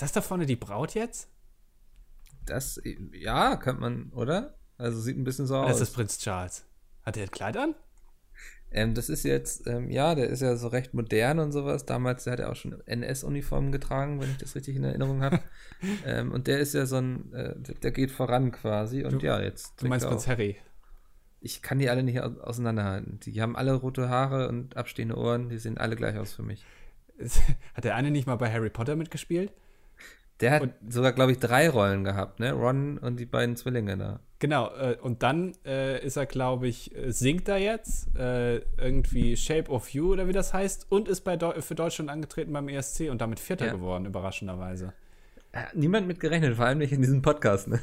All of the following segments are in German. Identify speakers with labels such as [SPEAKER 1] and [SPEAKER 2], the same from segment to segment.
[SPEAKER 1] Ist das da vorne die Braut jetzt?
[SPEAKER 2] Das, ja, könnte man, oder? Also sieht ein bisschen so
[SPEAKER 1] Das
[SPEAKER 2] aus.
[SPEAKER 1] ist Prinz Charles. Hat er ein Kleid an?
[SPEAKER 2] Ähm, das ist jetzt, ähm, ja, der ist ja so recht modern und sowas. Damals hat er auch schon NS-Uniformen getragen, wenn ich das richtig in Erinnerung habe. ähm, und der ist ja so ein, äh, der, geht voran quasi. Und
[SPEAKER 1] Du-
[SPEAKER 2] ja, jetzt.
[SPEAKER 1] Du meinst Prinz Harry.
[SPEAKER 2] Ich kann die alle nicht au- auseinanderhalten. Die haben alle rote Haare und abstehende Ohren. Die sehen alle gleich aus für mich.
[SPEAKER 1] Hat der eine nicht mal bei Harry Potter mitgespielt?
[SPEAKER 2] Der hat
[SPEAKER 1] Und-
[SPEAKER 2] sogar, glaube ich, drei Rollen gehabt, ne? Ron und die beiden Zwillinge da.
[SPEAKER 1] Genau, äh, und dann äh, ist er, glaube ich, äh, singt er jetzt äh, irgendwie Shape of You oder wie das heißt und ist bei Deu für Deutschland angetreten beim ESC und damit Vierter
[SPEAKER 2] Ja.
[SPEAKER 1] geworden, überraschenderweise.
[SPEAKER 2] Niemand mit gerechnet, vor allem nicht in diesem Podcast, ne?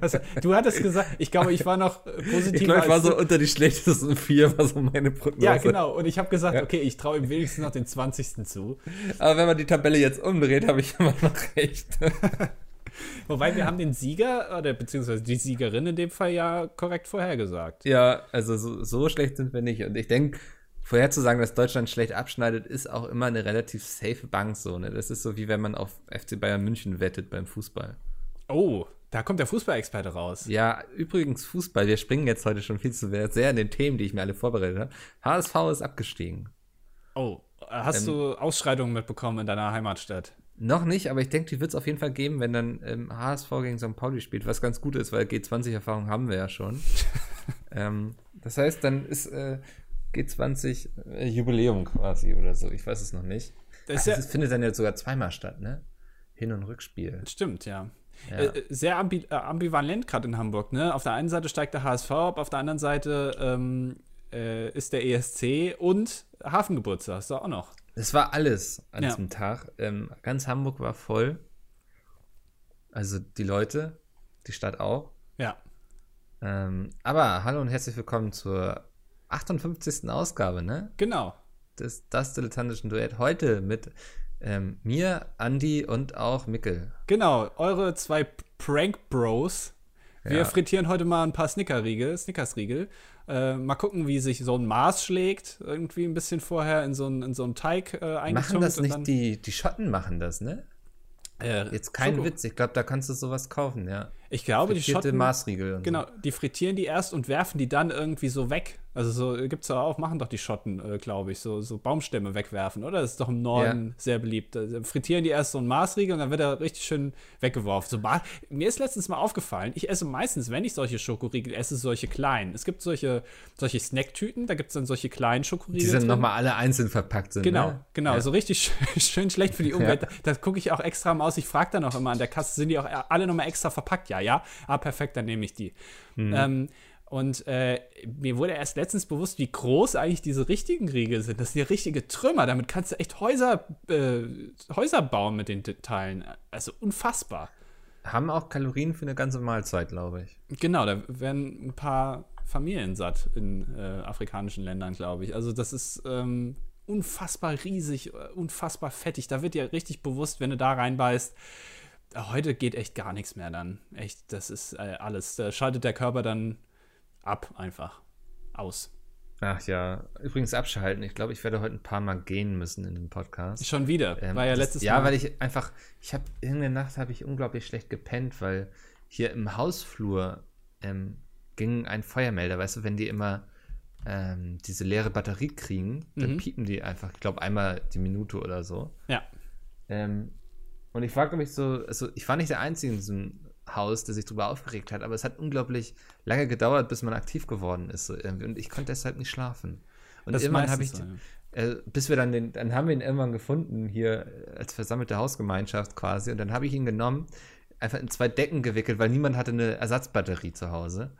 [SPEAKER 1] Was, du hattest gesagt, ich glaube, ich war noch positiver.
[SPEAKER 2] Ich glaube, ich war so unter die schlechtesten vier, war so meine Prognose.
[SPEAKER 1] Ja, genau. Und ich habe gesagt,
[SPEAKER 2] Ja.
[SPEAKER 1] okay, ich traue ihm wenigstens noch den 20. zu.
[SPEAKER 2] Aber wenn man die Tabelle jetzt umdreht, habe ich immer noch recht.
[SPEAKER 1] Wobei wir haben den Sieger, oder beziehungsweise die Siegerin in dem Fall ja korrekt vorhergesagt.
[SPEAKER 2] ja, also so, so schlecht sind wir nicht. Und ich denke, vorherzusagen, dass Deutschland schlecht abschneidet, ist auch immer eine relativ safe Bank so. Ne? Das ist so wie wenn man auf FC Bayern München wettet beim Fußball.
[SPEAKER 1] Oh, da kommt der Fußballexperte raus.
[SPEAKER 2] Ja, übrigens Fußball, wir springen jetzt heute schon viel zu sehr in den Themen, die ich mir alle vorbereitet habe. HSV ist abgestiegen.
[SPEAKER 1] Oh, hast
[SPEAKER 2] Ähm,
[SPEAKER 1] du Ausschreitungen mitbekommen in deiner Heimatstadt?
[SPEAKER 2] Noch nicht, aber ich denke, die wird es auf jeden Fall geben, wenn dann ähm, HSV gegen St. Pauli spielt, was ganz gut ist, weil G20-Erfahrung haben wir ja schon. ähm, das heißt, dann ist äh, G20 äh, Jubiläum quasi oder so. Ich weiß es noch nicht.
[SPEAKER 1] Das ist ja,
[SPEAKER 2] das ist, findet dann ja sogar zweimal statt, ne? Hin- und Rückspiel.
[SPEAKER 1] stimmt, ja.
[SPEAKER 2] Ja.
[SPEAKER 1] Äh, sehr ambi äh, ambivalent gerade in Hamburg, ne? Auf der einen Seite steigt der HSV ab, auf der anderen Seite ähm, äh, ist der ESC und Hafengeburtstag hast du auch noch.
[SPEAKER 2] Es war alles an
[SPEAKER 1] Ja.
[SPEAKER 2] diesem Tag. Ähm, ganz Hamburg war voll. Also die Leute, die Stadt auch.
[SPEAKER 1] Ja.
[SPEAKER 2] Ähm, aber hallo und herzlich willkommen zur 58. Ausgabe, ne?
[SPEAKER 1] Genau.
[SPEAKER 2] des das dilettantischen Duett heute mit ähm, mir, Andi und auch Mickel.
[SPEAKER 1] Genau, eure zwei Prank Bros. Wir
[SPEAKER 2] Ja.
[SPEAKER 1] frittieren heute mal ein paar Snickerriegel, Snickersriegel. Äh, mal gucken, wie sich so ein Maß schlägt. Irgendwie ein bisschen vorher in so einen, in so einen Teig äh, eingetunkt.
[SPEAKER 2] Machen das nicht die, die Schotten machen das, ne?
[SPEAKER 1] äh,
[SPEAKER 2] Jetzt kein
[SPEAKER 1] Schoko.
[SPEAKER 2] Witz, ich glaube, da kannst du sowas kaufen, ja.
[SPEAKER 1] Ich glaube, die
[SPEAKER 2] Frittierte
[SPEAKER 1] Schotten.
[SPEAKER 2] Maßriegel und
[SPEAKER 1] Genau, die frittieren die erst und werfen die dann irgendwie so weg. Also so gibt's ja auch, machen doch die Schotten, äh, glaube ich, so, so Baumstämme wegwerfen, oder? Das ist doch im Norden sehr beliebt. Also frittieren die erst so einen Maßriegel und dann wird er richtig schön weggeworfen. So, mir ist letztens mal aufgefallen, ich esse meistens, wenn ich solche Schokoriegel esse, solche kleinen. Es gibt solche, solche Snacktüten, da gibt's dann solche kleinen
[SPEAKER 2] Die
[SPEAKER 1] Schokoriegel.
[SPEAKER 2] sind
[SPEAKER 1] drin.
[SPEAKER 2] nochmal alle einzeln verpackt sind.
[SPEAKER 1] Genau,
[SPEAKER 2] ne?
[SPEAKER 1] genau,
[SPEAKER 2] Ja.
[SPEAKER 1] so richtig schön, schön schlecht für die Umwelt. Da gucke ich auch extra mal aus. Ich frage dann auch immer an der Kasse, sind die auch alle nochmal extra verpackt? Ja, ja. Ah, perfekt, dann nehme ich die.
[SPEAKER 2] Hm.
[SPEAKER 1] Ähm, und äh, mir wurde erst letztens bewusst, wie groß eigentlich diese richtigen Riegel sind. Das sind ja richtige Trümmer. Damit kannst du echt Häuser, äh, Häuser bauen mit den Teilen. Also unfassbar.
[SPEAKER 2] Haben auch Kalorien für eine ganze Mahlzeit, glaube ich.
[SPEAKER 1] Genau, da werden ein paar Familien satt in äh, afrikanischen Ländern, glaube ich. Also das ist ähm, unfassbar riesig, äh, unfassbar fettig. Da wird dir richtig bewusst, wenn du da reinbeißt, äh, heute geht echt gar nichts mehr dann. Echt, das ist äh, alles. Da schaltet der Körper dann ab einfach. Aus.
[SPEAKER 2] Ach ja, übrigens abschalten. Ich glaube, ich werde heute ein paar Mal gehen müssen in dem Podcast.
[SPEAKER 1] Schon wieder.
[SPEAKER 2] Ähm,
[SPEAKER 1] War ja
[SPEAKER 2] das-
[SPEAKER 1] letztes
[SPEAKER 2] ja,
[SPEAKER 1] Mal.
[SPEAKER 2] weil ich einfach, ich habe irgendeine Nacht habe ich unglaublich schlecht gepennt, weil hier im Hausflur ähm, ging ein Feuermelder, weißt du, wenn die immer ähm, diese leere Batterie kriegen, dann
[SPEAKER 1] Mhm.
[SPEAKER 2] piepen die einfach, ich glaube einmal die Minute oder so.
[SPEAKER 1] ja.
[SPEAKER 2] Ähm, und ich fragte mich so, also ich war nicht der Einzige in diesem Haus, der sich darüber aufgeregt hat, aber es hat unglaublich lange gedauert, bis man aktiv geworden ist. So irgendwie. Und ich konnte deshalb nicht schlafen. Und
[SPEAKER 1] Das
[SPEAKER 2] irgendwann habe ich,
[SPEAKER 1] so,
[SPEAKER 2] äh, bis wir dann den, dann haben wir ihn irgendwann gefunden, hier äh, als versammelte Hausgemeinschaft quasi. Und dann habe ich ihn genommen, einfach in zwei Decken gewickelt, weil niemand hatte eine Ersatzbatterie zu Hause.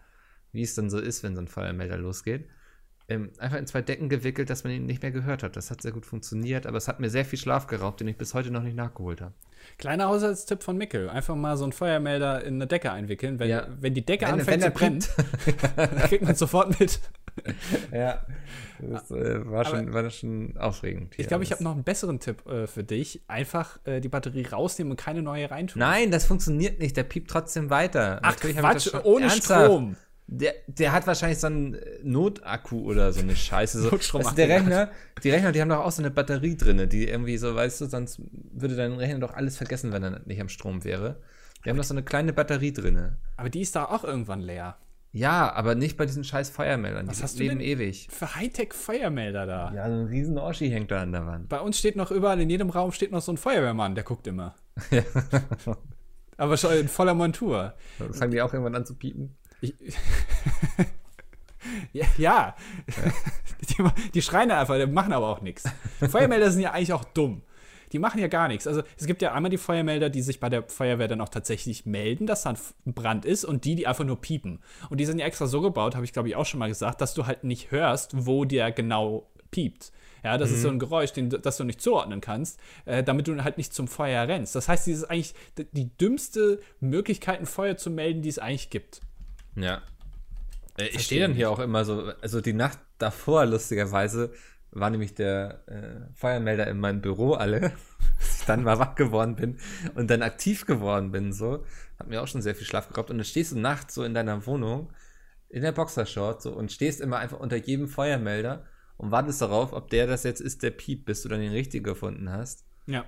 [SPEAKER 2] Wie es dann so ist, wenn so ein Feuermelder losgeht. Ähm, einfach in zwei Decken gewickelt, dass man ihn nicht mehr gehört hat. Das hat sehr gut funktioniert, aber es hat mir sehr viel Schlaf geraubt, den ich bis heute noch nicht nachgeholt habe.
[SPEAKER 1] Kleiner Haushaltstipp von Mickel. Einfach mal so einen Feuermelder in eine Decke einwickeln. Wenn,
[SPEAKER 2] Ja.
[SPEAKER 1] wenn die Decke
[SPEAKER 2] Wenn-
[SPEAKER 1] anfängt
[SPEAKER 2] wenn
[SPEAKER 1] zu brennen, dann kriegt man sofort mit.
[SPEAKER 2] Ja, das äh, war,
[SPEAKER 1] Aber-
[SPEAKER 2] schon, war schon aufregend.
[SPEAKER 1] Ich glaube, ich habe noch einen besseren Tipp äh, für dich. Einfach äh, die Batterie rausnehmen und keine neue reintun.
[SPEAKER 2] Nein, das funktioniert nicht. Der piept trotzdem weiter.
[SPEAKER 1] Ach
[SPEAKER 2] Natürlich
[SPEAKER 1] Quatsch, ohne
[SPEAKER 2] Ernsthaft?
[SPEAKER 1] Strom.
[SPEAKER 2] Der, der hat wahrscheinlich so einen Notakku oder so eine Scheiße. So. Du, der Rechner, die Rechner, die haben doch auch so eine Batterie drin, die irgendwie so, weißt du, sonst würde dein Rechner doch alles vergessen, wenn er nicht am Strom wäre. Die haben doch so eine kleine Batterie drin.
[SPEAKER 1] Aber die ist da auch irgendwann leer.
[SPEAKER 2] Ja, aber nicht bei diesen scheiß Feuermeldern.
[SPEAKER 1] Was
[SPEAKER 2] die
[SPEAKER 1] hast du
[SPEAKER 2] leben
[SPEAKER 1] denn
[SPEAKER 2] ewig.
[SPEAKER 1] Für Hightech-Feuermelder da.
[SPEAKER 2] Ja, so ein riesen Oschi hängt da an der Wand.
[SPEAKER 1] Bei uns steht noch überall, in jedem Raum steht noch so ein Feuerwehrmann, der guckt immer. aber schon in voller Montur.
[SPEAKER 2] Fangen die auch irgendwann an zu piepen?
[SPEAKER 1] Ich, ja, ja. Die, die, schreien einfach, die machen aber auch nichts. Feuermelder sind ja eigentlich auch dumm. Die machen ja gar nichts. Also es gibt ja einmal die Feuermelder, die sich bei der Feuerwehr dann auch tatsächlich melden, dass da ein Brand ist und die, die einfach nur piepen. Und die sind ja extra so gebaut, habe ich glaube ich auch schon mal gesagt, dass du halt nicht hörst, wo der genau piept. Ja, das mhm. ist so ein Geräusch, den, das du nicht zuordnen kannst, äh, damit du halt nicht zum Feuer rennst. Das heißt, dieses ist eigentlich die dümmste Möglichkeit, ein Feuer zu melden, die es eigentlich gibt.
[SPEAKER 2] Ja. Äh, ich stehe dann hier auch immer so, also die Nacht davor, lustigerweise, war nämlich der äh, Feuermelder in meinem Büro alle, dass ich dann mal wach geworden bin und dann aktiv geworden bin, so. Hat mir auch schon sehr viel Schlaf geraubt. Und dann stehst du nachts so in deiner Wohnung, in der Boxershort, so, und stehst immer einfach unter jedem Feuermelder und wartest darauf, ob der das jetzt ist, der piept, bis du dann den richtigen gefunden hast.
[SPEAKER 1] Ja.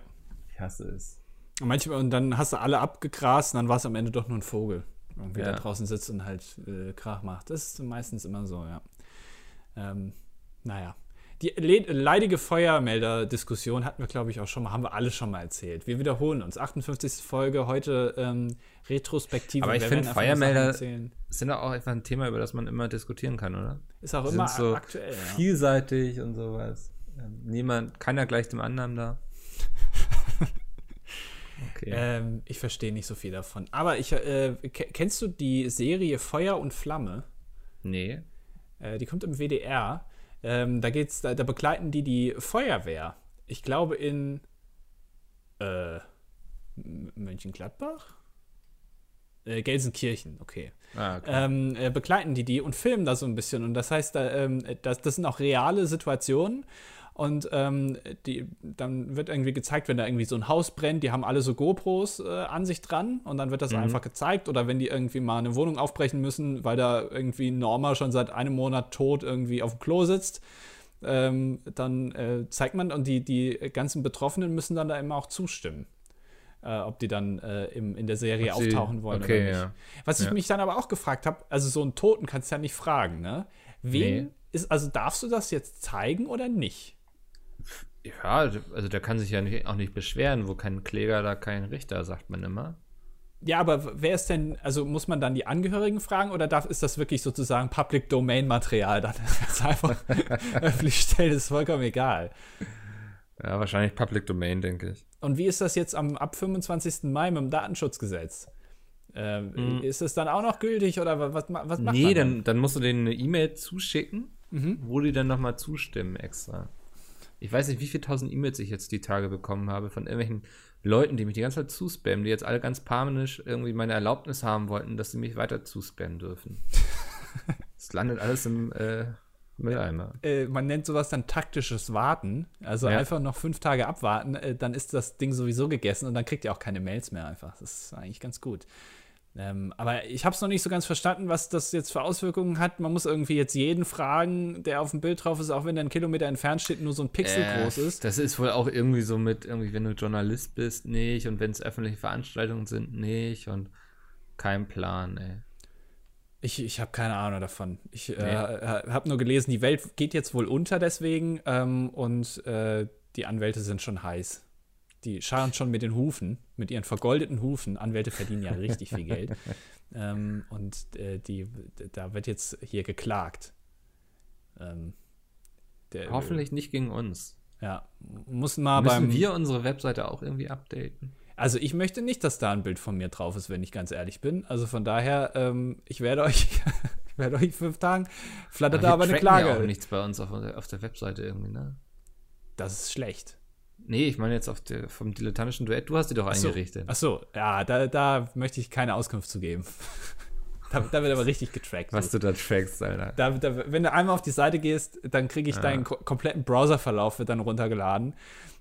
[SPEAKER 2] Ich hasse es.
[SPEAKER 1] Und manchmal, und dann hast du alle abgegrast und dann war es am Ende doch nur ein Vogel. Irgendwie ja. da draußen sitzt und halt äh, Krach macht. Das ist meistens immer so, ja. Ähm, naja. Die leidige Feuermelder-Diskussion hatten wir, glaube ich, auch schon mal, haben wir alle schon mal erzählt. Wir wiederholen uns. 58. Folge, heute ähm, Retrospektive.
[SPEAKER 2] Aber ich finde, Feuermelder sind auch einfach ein Thema, über das man immer diskutieren kann, oder?
[SPEAKER 1] Ist auch immer so aktuell.
[SPEAKER 2] Vielseitig ja. und sowas. Ähm, niemand, keiner gleich dem anderen da.
[SPEAKER 1] Okay. Ähm, ich verstehe nicht so viel davon. Aber ich, äh, kennst du die Serie Feuer und Flamme?
[SPEAKER 2] Nee.
[SPEAKER 1] Äh, die kommt im WDR. Ähm, da geht's, da, da, begleiten die die Feuerwehr. Ich glaube in äh, Mönchengladbach? Äh, Gelsenkirchen, okay. Ah, okay. Ähm, äh, begleiten die die und filmen da so ein bisschen. Und das heißt, da, ähm, das, das sind auch reale Situationen. Und ähm, die, dann wird irgendwie gezeigt, wenn da irgendwie so ein Haus brennt, die haben alle so GoPros äh, an sich dran und dann wird das mhm. einfach gezeigt. Oder wenn die irgendwie mal eine Wohnung aufbrechen müssen, weil da irgendwie Norma schon seit einem Monat tot irgendwie auf dem Klo sitzt, ähm, dann äh, zeigt man und die, die ganzen Betroffenen müssen dann da immer auch zustimmen. Äh, ob die dann äh, im, in der Serie Sie, auftauchen wollen
[SPEAKER 2] okay,
[SPEAKER 1] oder nicht.
[SPEAKER 2] Ja.
[SPEAKER 1] Was ich ja. mich dann aber auch gefragt habe, also so einen Toten kannst du ja nicht fragen, ne? Wen nee. ist, also darfst du das jetzt zeigen oder nicht?
[SPEAKER 2] Ja, also der kann sich ja nicht, auch nicht beschweren, wo kein Kläger, da kein Richter, sagt man immer.
[SPEAKER 1] Ja, aber wer ist denn, also muss man dann die Angehörigen fragen oder darf, ist das wirklich sozusagen Public Domain Material? Dann ist einfach öffentlich stellen, ist vollkommen egal.
[SPEAKER 2] Ja, wahrscheinlich Public Domain, denke ich.
[SPEAKER 1] Und wie ist das jetzt am, ab 25. Mai mit dem Datenschutzgesetz? Ähm, mhm. Ist es dann auch noch gültig oder was, was macht
[SPEAKER 2] nee, man? Nee, dann, dann musst du denen eine E-Mail zuschicken, mhm. wo die dann nochmal zustimmen extra. Ich weiß nicht, wie viele tausend E-Mails ich jetzt die Tage bekommen habe von irgendwelchen Leuten, die mich die ganze Zeit zuspammen, die jetzt alle ganz panisch irgendwie meine Erlaubnis haben wollten, dass sie mich weiter zuspammen dürfen. Es landet alles im äh, Mülleimer.
[SPEAKER 1] Äh, man nennt sowas dann taktisches Warten. Also ja. einfach noch fünf Tage abwarten, äh, dann ist das Ding sowieso gegessen und dann kriegt ihr auch keine Mails mehr einfach. Das ist eigentlich ganz gut. Ähm, aber ich habe es noch nicht so ganz verstanden, was das jetzt für Auswirkungen hat. Man muss irgendwie jetzt jeden fragen, der auf dem Bild drauf ist, auch wenn der einen Kilometer entfernt steht, nur so ein Pixel äh, groß ist.
[SPEAKER 2] Das ist wohl auch irgendwie so mit, irgendwie, wenn du Journalist bist, nicht. Und wenn es öffentliche Veranstaltungen sind, nicht. Und kein Plan, ey.
[SPEAKER 1] Ich, ich habe keine Ahnung davon. Ich nee. äh, habe nur gelesen, die Welt geht jetzt wohl unter deswegen ähm, und äh, die Anwälte sind schon heiß die scharen schon mit den Hufen, mit ihren vergoldeten Hufen. Anwälte verdienen ja richtig viel Geld. Ähm, und äh, die, da wird jetzt hier geklagt. Ähm,
[SPEAKER 2] der, Hoffentlich nicht gegen uns.
[SPEAKER 1] Ja, muss mal
[SPEAKER 2] Müssen beim. wir unsere Webseite auch irgendwie updaten?
[SPEAKER 1] Also ich möchte nicht, dass da ein Bild von mir drauf ist, wenn ich ganz ehrlich bin. Also von daher, ähm, ich werde euch, ich werde euch in fünf Tagen flattert da aber eine Klage.
[SPEAKER 2] Ja auch nichts bei uns auf, auf der Webseite irgendwie, ne?
[SPEAKER 1] Das ist schlecht.
[SPEAKER 2] Nee, ich meine jetzt auf der, vom dilettantischen Duett. Du hast die doch
[SPEAKER 1] ach
[SPEAKER 2] eingerichtet.
[SPEAKER 1] Ach so, ja, da, da möchte ich keine Auskunft zu geben. Da, da, wird aber richtig getrackt.
[SPEAKER 2] Was du da trackst, Alter.
[SPEAKER 1] Da, da, wenn du einmal auf die Seite gehst, dann kriege ich ja. deinen ko kompletten Browserverlauf wird dann runtergeladen.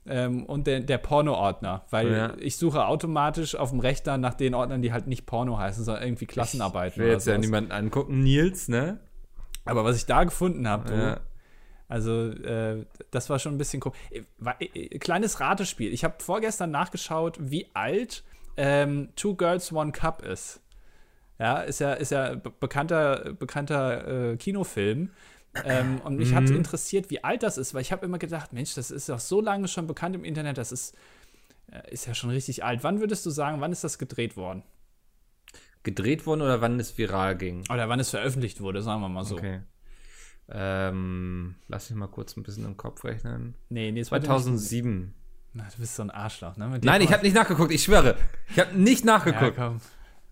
[SPEAKER 1] Ähm, und der, der Porno-Ordner, weil ja. ich suche automatisch auf dem Rechner nach den Ordnern, die halt nicht Porno heißen, sondern irgendwie Klassenarbeiten.
[SPEAKER 2] Ich will jetzt ja niemanden angucken, Nils, ne?
[SPEAKER 1] Aber was ich da gefunden habe, ja. Also äh, das war schon ein bisschen cool. Äh, äh, kleines Ratespiel. Ich habe vorgestern nachgeschaut, wie alt ähm, Two Girls One Cup ist. Ja, ist ja, ist ja bekannter, bekannter äh, Kinofilm. Ähm, und mich mhm. hat interessiert, wie alt das ist, weil ich habe immer gedacht, Mensch, das ist doch so lange schon bekannt im Internet, das ist, äh, ist ja schon richtig alt. Wann würdest du sagen, wann ist das gedreht worden?
[SPEAKER 2] Gedreht worden oder wann es viral ging?
[SPEAKER 1] Oder wann es veröffentlicht wurde, sagen wir mal so.
[SPEAKER 2] Okay. Ähm, lass mich mal kurz ein bisschen im Kopf rechnen.
[SPEAKER 1] Nee, nee,
[SPEAKER 2] 2007.
[SPEAKER 1] Na, du bist so ein Arschloch, ne?
[SPEAKER 2] Nein, ich habe nicht nachgeguckt, ich schwöre. Ich habe nicht nachgeguckt. Ja,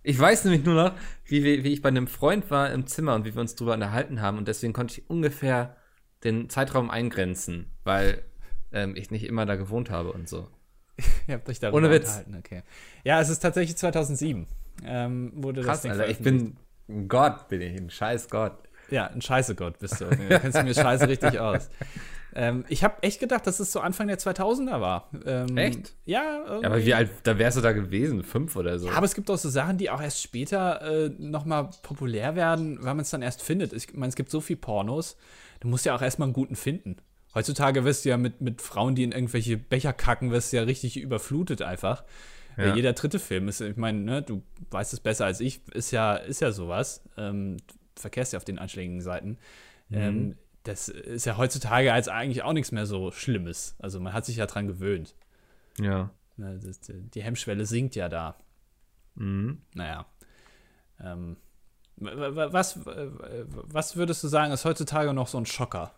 [SPEAKER 2] ich weiß nämlich nur noch, wie, wie, ich bei einem Freund war im Zimmer und wie wir uns drüber unterhalten haben und deswegen konnte ich ungefähr den Zeitraum eingrenzen, weil ähm, ich nicht immer da gewohnt habe und so.
[SPEAKER 1] Ihr habt euch darüber Ohne Witz. unterhalten, okay. Ja, es ist tatsächlich 2007. Ähm, wurde
[SPEAKER 2] Krass,
[SPEAKER 1] das Ding
[SPEAKER 2] Alter, ich bin ein Gott, bin ich, ein scheiß Gott.
[SPEAKER 1] Ja, ein scheiße Gott bist du. Du kennst mir scheiße richtig aus. Ähm, ich habe echt gedacht, dass es so Anfang der 2000er war. Ähm,
[SPEAKER 2] echt?
[SPEAKER 1] Ja,
[SPEAKER 2] ja. Aber wie alt, da wärst du da gewesen? Fünf oder so?
[SPEAKER 1] Ja, aber es gibt auch so Sachen, die auch erst später äh, nochmal populär werden, weil man es dann erst findet. Ich meine, es gibt so viel Pornos, du musst ja auch erstmal einen guten finden. Heutzutage wirst du ja mit, mit Frauen, die in irgendwelche Becher kacken, wirst du ja richtig überflutet einfach. Ja. Jeder dritte Film ist, ich meine, ne, du weißt es besser als ich, ist ja, ist ja sowas. Ähm, verkehrst ja auf den einschlägigen Seiten. Mhm. Ähm, das ist ja heutzutage als eigentlich auch nichts mehr so Schlimmes. Also man hat sich ja dran gewöhnt.
[SPEAKER 2] Ja.
[SPEAKER 1] Die Hemmschwelle sinkt ja da.
[SPEAKER 2] Mhm.
[SPEAKER 1] Naja. Ähm, was, was würdest du sagen, ist heutzutage noch so ein Schocker?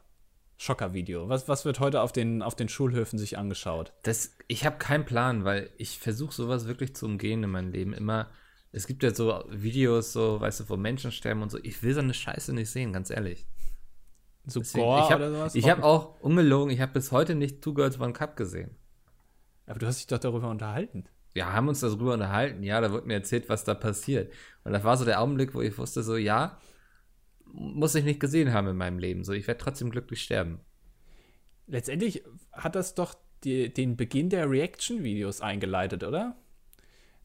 [SPEAKER 1] Schocker-Video. Was, was wird heute auf den, auf den Schulhöfen sich angeschaut?
[SPEAKER 2] Das, ich habe keinen Plan, weil ich versuche sowas wirklich zu umgehen in meinem Leben. Immer, es gibt ja so Videos, so, weißt du, wo Menschen sterben und so. Ich will so eine Scheiße nicht sehen, ganz ehrlich.
[SPEAKER 1] So Deswegen, Gore
[SPEAKER 2] ich hab,
[SPEAKER 1] oder sowas?
[SPEAKER 2] Ich habe auch, ungelogen, ich habe bis heute nicht Two Girls One Cup gesehen.
[SPEAKER 1] Aber du hast dich doch darüber unterhalten.
[SPEAKER 2] Ja, haben uns darüber unterhalten. Ja, da wurde mir erzählt, was da passiert. Und das war so der Augenblick, wo ich wusste, so, ja, muss ich nicht gesehen haben in meinem Leben. So, ich werde trotzdem glücklich sterben.
[SPEAKER 1] Letztendlich hat das doch die, den Beginn der Reaction-Videos eingeleitet, oder?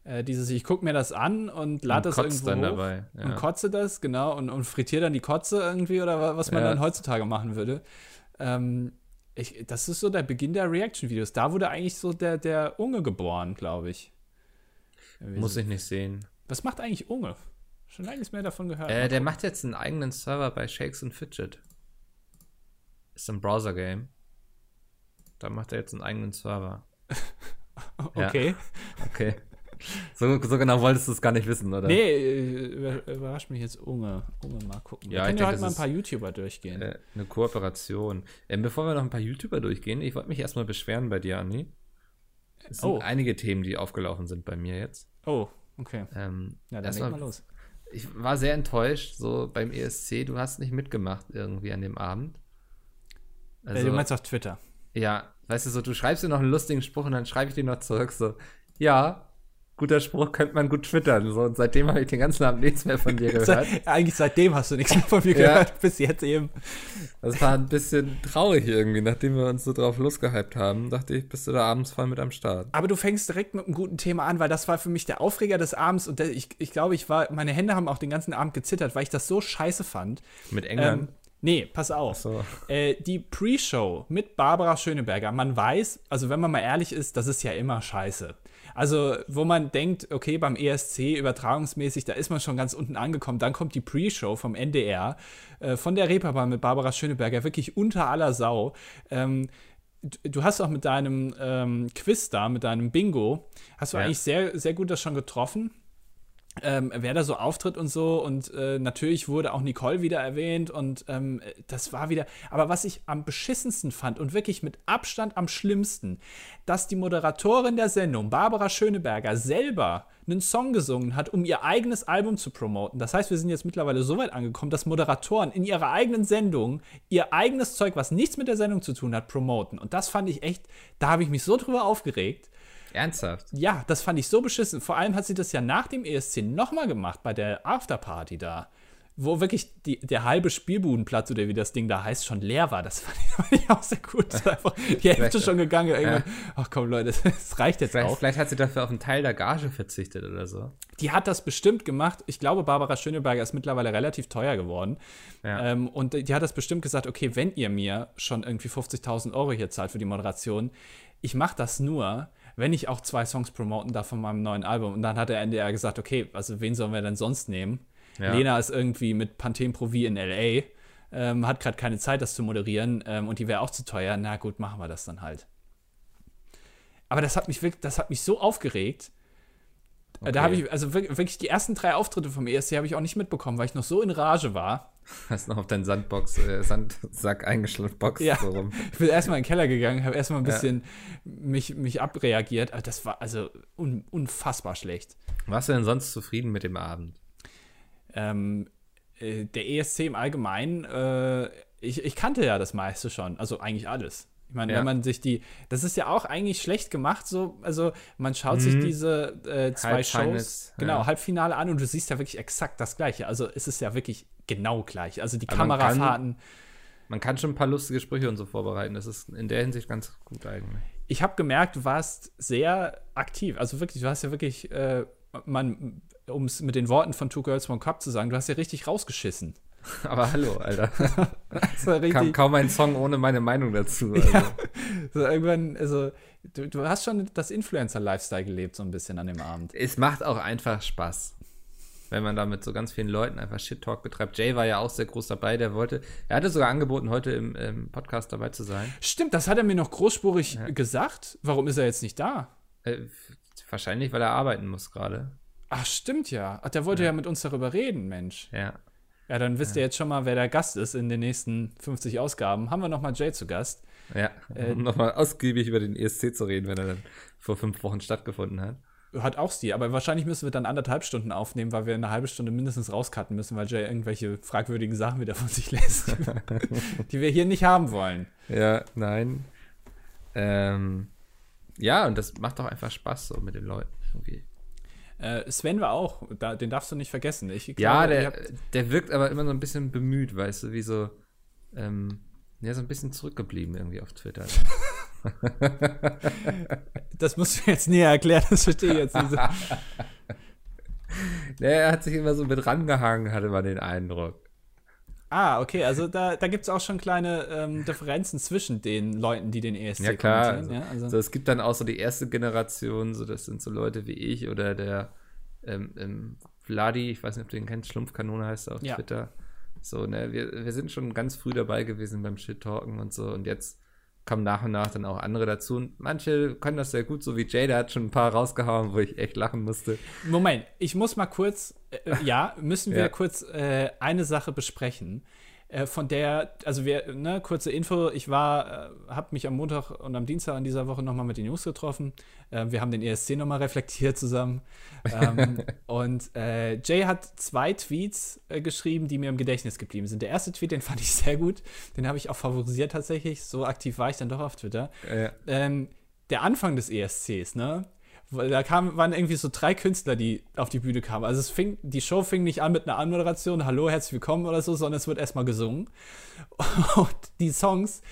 [SPEAKER 1] Äh, dieses, ich gucke mir das an und lade das irgendwo dann
[SPEAKER 2] dabei,
[SPEAKER 1] ja. und kotze das, genau, und, und frittiere dann die Kotze irgendwie oder was man ja. dann heutzutage machen würde. Ähm, ich, das ist so der Beginn der Reaction-Videos. Da wurde eigentlich so der, der Unge geboren, glaube ich.
[SPEAKER 2] Muss ich nicht sehen.
[SPEAKER 1] Was macht eigentlich Unge? Schon lange nichts mehr davon gehört.
[SPEAKER 2] Äh, der macht jetzt einen eigenen Server bei Shakes and Fidget. Ist ein Browser-Game. Da macht er jetzt einen eigenen Server.
[SPEAKER 1] okay.
[SPEAKER 2] Ja. Okay. So, so, genau wolltest du es gar nicht wissen, oder?
[SPEAKER 1] Nee, überrascht mich jetzt Unge. Unge mal gucken.
[SPEAKER 2] Ja,
[SPEAKER 1] wir können
[SPEAKER 2] ja
[SPEAKER 1] heute mal ein paar YouTuber durchgehen.
[SPEAKER 2] Äh, eine Kooperation. Ähm, bevor wir noch ein paar YouTuber durchgehen, ich wollte mich erstmal beschweren bei dir, Anni. Es sind oh. einige Themen, die aufgelaufen sind bei mir jetzt.
[SPEAKER 1] Oh, okay.
[SPEAKER 2] Ähm,
[SPEAKER 1] ja, dann leg mal los.
[SPEAKER 2] Ich war sehr enttäuscht, so beim ESC. Du hast nicht mitgemacht irgendwie an dem Abend.
[SPEAKER 1] Äh, also, du meinst auf Twitter?
[SPEAKER 2] Ja, weißt du, so, du schreibst dir noch einen lustigen Spruch und dann schreibe ich dir noch zurück, so, ja, guter Spruch, könnte man gut twittern. So, und seitdem habe ich den ganzen Abend nichts mehr von dir gehört.
[SPEAKER 1] Eigentlich seitdem hast du nichts mehr von mir gehört, bis jetzt eben.
[SPEAKER 2] Das war ein bisschen traurig irgendwie, nachdem wir uns so drauf losgehypt haben, dachte ich, bist du da abends voll mit am Start.
[SPEAKER 1] Aber du fängst direkt mit einem guten Thema an, weil das war für mich der Aufreger des Abends und der, ich, ich glaube, ich war, meine Hände haben auch den ganzen Abend gezittert, weil ich das so scheiße fand.
[SPEAKER 2] Mit England? Ähm,
[SPEAKER 1] Nee, pass auf. So. Äh, die Pre-Show mit Barbara Schöneberger, man weiß, also wenn man mal ehrlich ist, das ist ja immer scheiße. Also, wo man denkt, okay, beim ESC übertragungsmäßig, da ist man schon ganz unten angekommen. Dann kommt die Pre-Show vom NDR äh, von der Reeperbahn mit Barbara Schöneberger, wirklich unter aller Sau. Ähm, du hast auch mit deinem ähm, Quiz da, mit deinem Bingo, hast du ja. eigentlich sehr, sehr gut das schon getroffen ähm, wer da so auftritt und so. Und äh, natürlich wurde auch Nicole wieder erwähnt und ähm, das war wieder. Aber was ich am beschissensten fand und wirklich mit Abstand am schlimmsten, dass die Moderatorin der Sendung, Barbara Schöneberger, selber einen Song gesungen hat, um ihr eigenes Album zu promoten. Das heißt, wir sind jetzt mittlerweile so weit angekommen, dass Moderatoren in ihrer eigenen Sendung ihr eigenes Zeug, was nichts mit der Sendung zu tun hat, promoten. Und das fand ich echt, da habe ich mich so drüber aufgeregt.
[SPEAKER 2] Ernsthaft?
[SPEAKER 1] Ja, das fand ich so beschissen. Vor allem hat sie das ja nach dem ESC nochmal gemacht, bei der Afterparty da wo wirklich die, der halbe Spielbudenplatz oder wie das Ding da heißt, schon leer war. Das fand ich, fand ich auch sehr gut. Einfach die Hälfte schon gegangen. Ja. ach komm, Leute, das reicht jetzt
[SPEAKER 2] vielleicht,
[SPEAKER 1] auch.
[SPEAKER 2] Vielleicht hat sie dafür auf einen Teil der Gage verzichtet oder so.
[SPEAKER 1] Die hat das bestimmt gemacht. Ich glaube, Barbara Schöneberger ist mittlerweile relativ teuer geworden. Ja. Ähm, und die hat das bestimmt gesagt, okay, wenn ihr mir schon irgendwie 50.000 Euro hier zahlt für die Moderation, ich mache das nur, wenn ich auch zwei Songs promoten darf von meinem neuen Album. Und dann hat der NDR gesagt, okay, also wen sollen wir denn sonst nehmen? Ja. Lena ist irgendwie mit Pantene Pro V in LA, ähm, hat gerade keine Zeit, das zu moderieren ähm, und die wäre auch zu teuer. Na gut, machen wir das dann halt. Aber das hat mich wirklich, das hat mich so aufgeregt. Okay. Da habe ich, also wirklich die ersten drei Auftritte vom ESC habe ich auch nicht mitbekommen, weil ich noch so in Rage war.
[SPEAKER 2] Hast noch auf deinen Sandbox, äh, Sandsack eingeschlafen, Box
[SPEAKER 1] ja. so rum. Ich bin erstmal in den Keller gegangen, habe erstmal ein bisschen ja. mich, mich abreagiert. Das war also un, unfassbar schlecht.
[SPEAKER 2] Warst du denn sonst zufrieden mit dem Abend?
[SPEAKER 1] ähm, äh, der ESC im Allgemeinen, äh, ich, ich kannte ja das meiste schon, also eigentlich alles. Ich meine, ja. wenn man sich die, das ist ja auch eigentlich schlecht gemacht, so, also man schaut mhm. sich diese äh, zwei Shows, genau, ja. Halbfinale an und du siehst ja wirklich exakt das Gleiche. Also es ist ja wirklich genau gleich. Also die Aber Kamerafahrten.
[SPEAKER 2] Man kann, man kann schon ein paar lustige Sprüche und so vorbereiten. Das ist in der Hinsicht ganz gut eigentlich.
[SPEAKER 1] Ich habe gemerkt, du warst sehr aktiv. Also wirklich, du hast ja wirklich, äh, man um es mit den Worten von Two Girls One Cup zu sagen, du hast ja richtig rausgeschissen.
[SPEAKER 2] Aber hallo, Alter. Kam kaum ein Song ohne meine Meinung dazu. Also. Ja.
[SPEAKER 1] So irgendwann, also, du, du hast schon das Influencer-Lifestyle gelebt, so ein bisschen an dem Abend.
[SPEAKER 2] Es macht auch einfach Spaß. Wenn man da mit so ganz vielen Leuten einfach Shit-Talk betreibt. Jay war ja auch sehr groß dabei, der wollte, er hatte sogar angeboten, heute im, im Podcast dabei zu sein.
[SPEAKER 1] Stimmt, das hat er mir noch großspurig ja. gesagt. Warum ist er jetzt nicht da?
[SPEAKER 2] Äh, wahrscheinlich, weil er arbeiten muss gerade.
[SPEAKER 1] Ach, stimmt ja. Ach, der wollte ja. ja mit uns darüber reden, Mensch.
[SPEAKER 2] Ja.
[SPEAKER 1] Ja, dann wisst ja. ihr jetzt schon mal, wer der Gast ist in den nächsten 50 Ausgaben. Haben wir nochmal Jay zu Gast.
[SPEAKER 2] Ja, äh, um nochmal ausgiebig über den ESC zu reden, wenn er dann vor fünf Wochen stattgefunden hat.
[SPEAKER 1] Hat auch Stil, aber wahrscheinlich müssen wir dann anderthalb Stunden aufnehmen, weil wir eine halbe Stunde mindestens rauscutten müssen, weil Jay irgendwelche fragwürdigen Sachen wieder von sich lässt, die wir hier nicht haben wollen.
[SPEAKER 2] Ja, nein. Ähm, ja, und das macht doch einfach Spaß so mit den Leuten irgendwie.
[SPEAKER 1] Äh, Sven war auch, da, den darfst du nicht vergessen. Ich
[SPEAKER 2] glaube, ja, der, der wirkt aber immer so ein bisschen bemüht, weißt du, wie so, ähm, ja, so ein bisschen zurückgeblieben irgendwie auf Twitter.
[SPEAKER 1] das musst du jetzt näher erklären, das verstehe ich jetzt nicht. So.
[SPEAKER 2] er hat sich immer so mit rangehangen, hatte man den Eindruck.
[SPEAKER 1] Ah, okay, also da, da gibt es auch schon kleine ähm, Differenzen zwischen den Leuten, die den ESC
[SPEAKER 2] ja, klar. Also, ja, also. So, es gibt dann auch so die erste Generation, so das sind so Leute wie ich oder der ähm, ähm, Vladi, ich weiß nicht, ob du den kennst, Schlumpfkanone heißt er auf ja. Twitter. So, ne, wir, wir sind schon ganz früh dabei gewesen beim Shit-Talken und so und jetzt kommen nach und nach dann auch andere dazu. Und manche können das sehr gut, so wie Jay, der hat schon ein paar rausgehauen, wo ich echt lachen musste.
[SPEAKER 1] Moment, ich muss mal kurz, äh, ja, müssen wir ja. kurz äh, eine Sache besprechen. Äh, von der, also wir, ne, kurze Info, ich war, äh, habe mich am Montag und am Dienstag in dieser Woche nochmal mit den Jungs getroffen. Äh, wir haben den ESC nochmal reflektiert zusammen. Ähm, und äh, Jay hat zwei Tweets äh, geschrieben, die mir im Gedächtnis geblieben sind. Der erste Tweet, den fand ich sehr gut. Den habe ich auch favorisiert tatsächlich. So aktiv war ich dann doch auf Twitter. Ja. Ähm, der Anfang des ESCs, ne? Da kam, waren irgendwie so drei Künstler, die auf die Bühne kamen. Also es fing, die Show fing nicht an mit einer Anmoderation, hallo, herzlich willkommen oder so, sondern es wird erstmal gesungen. Und die Songs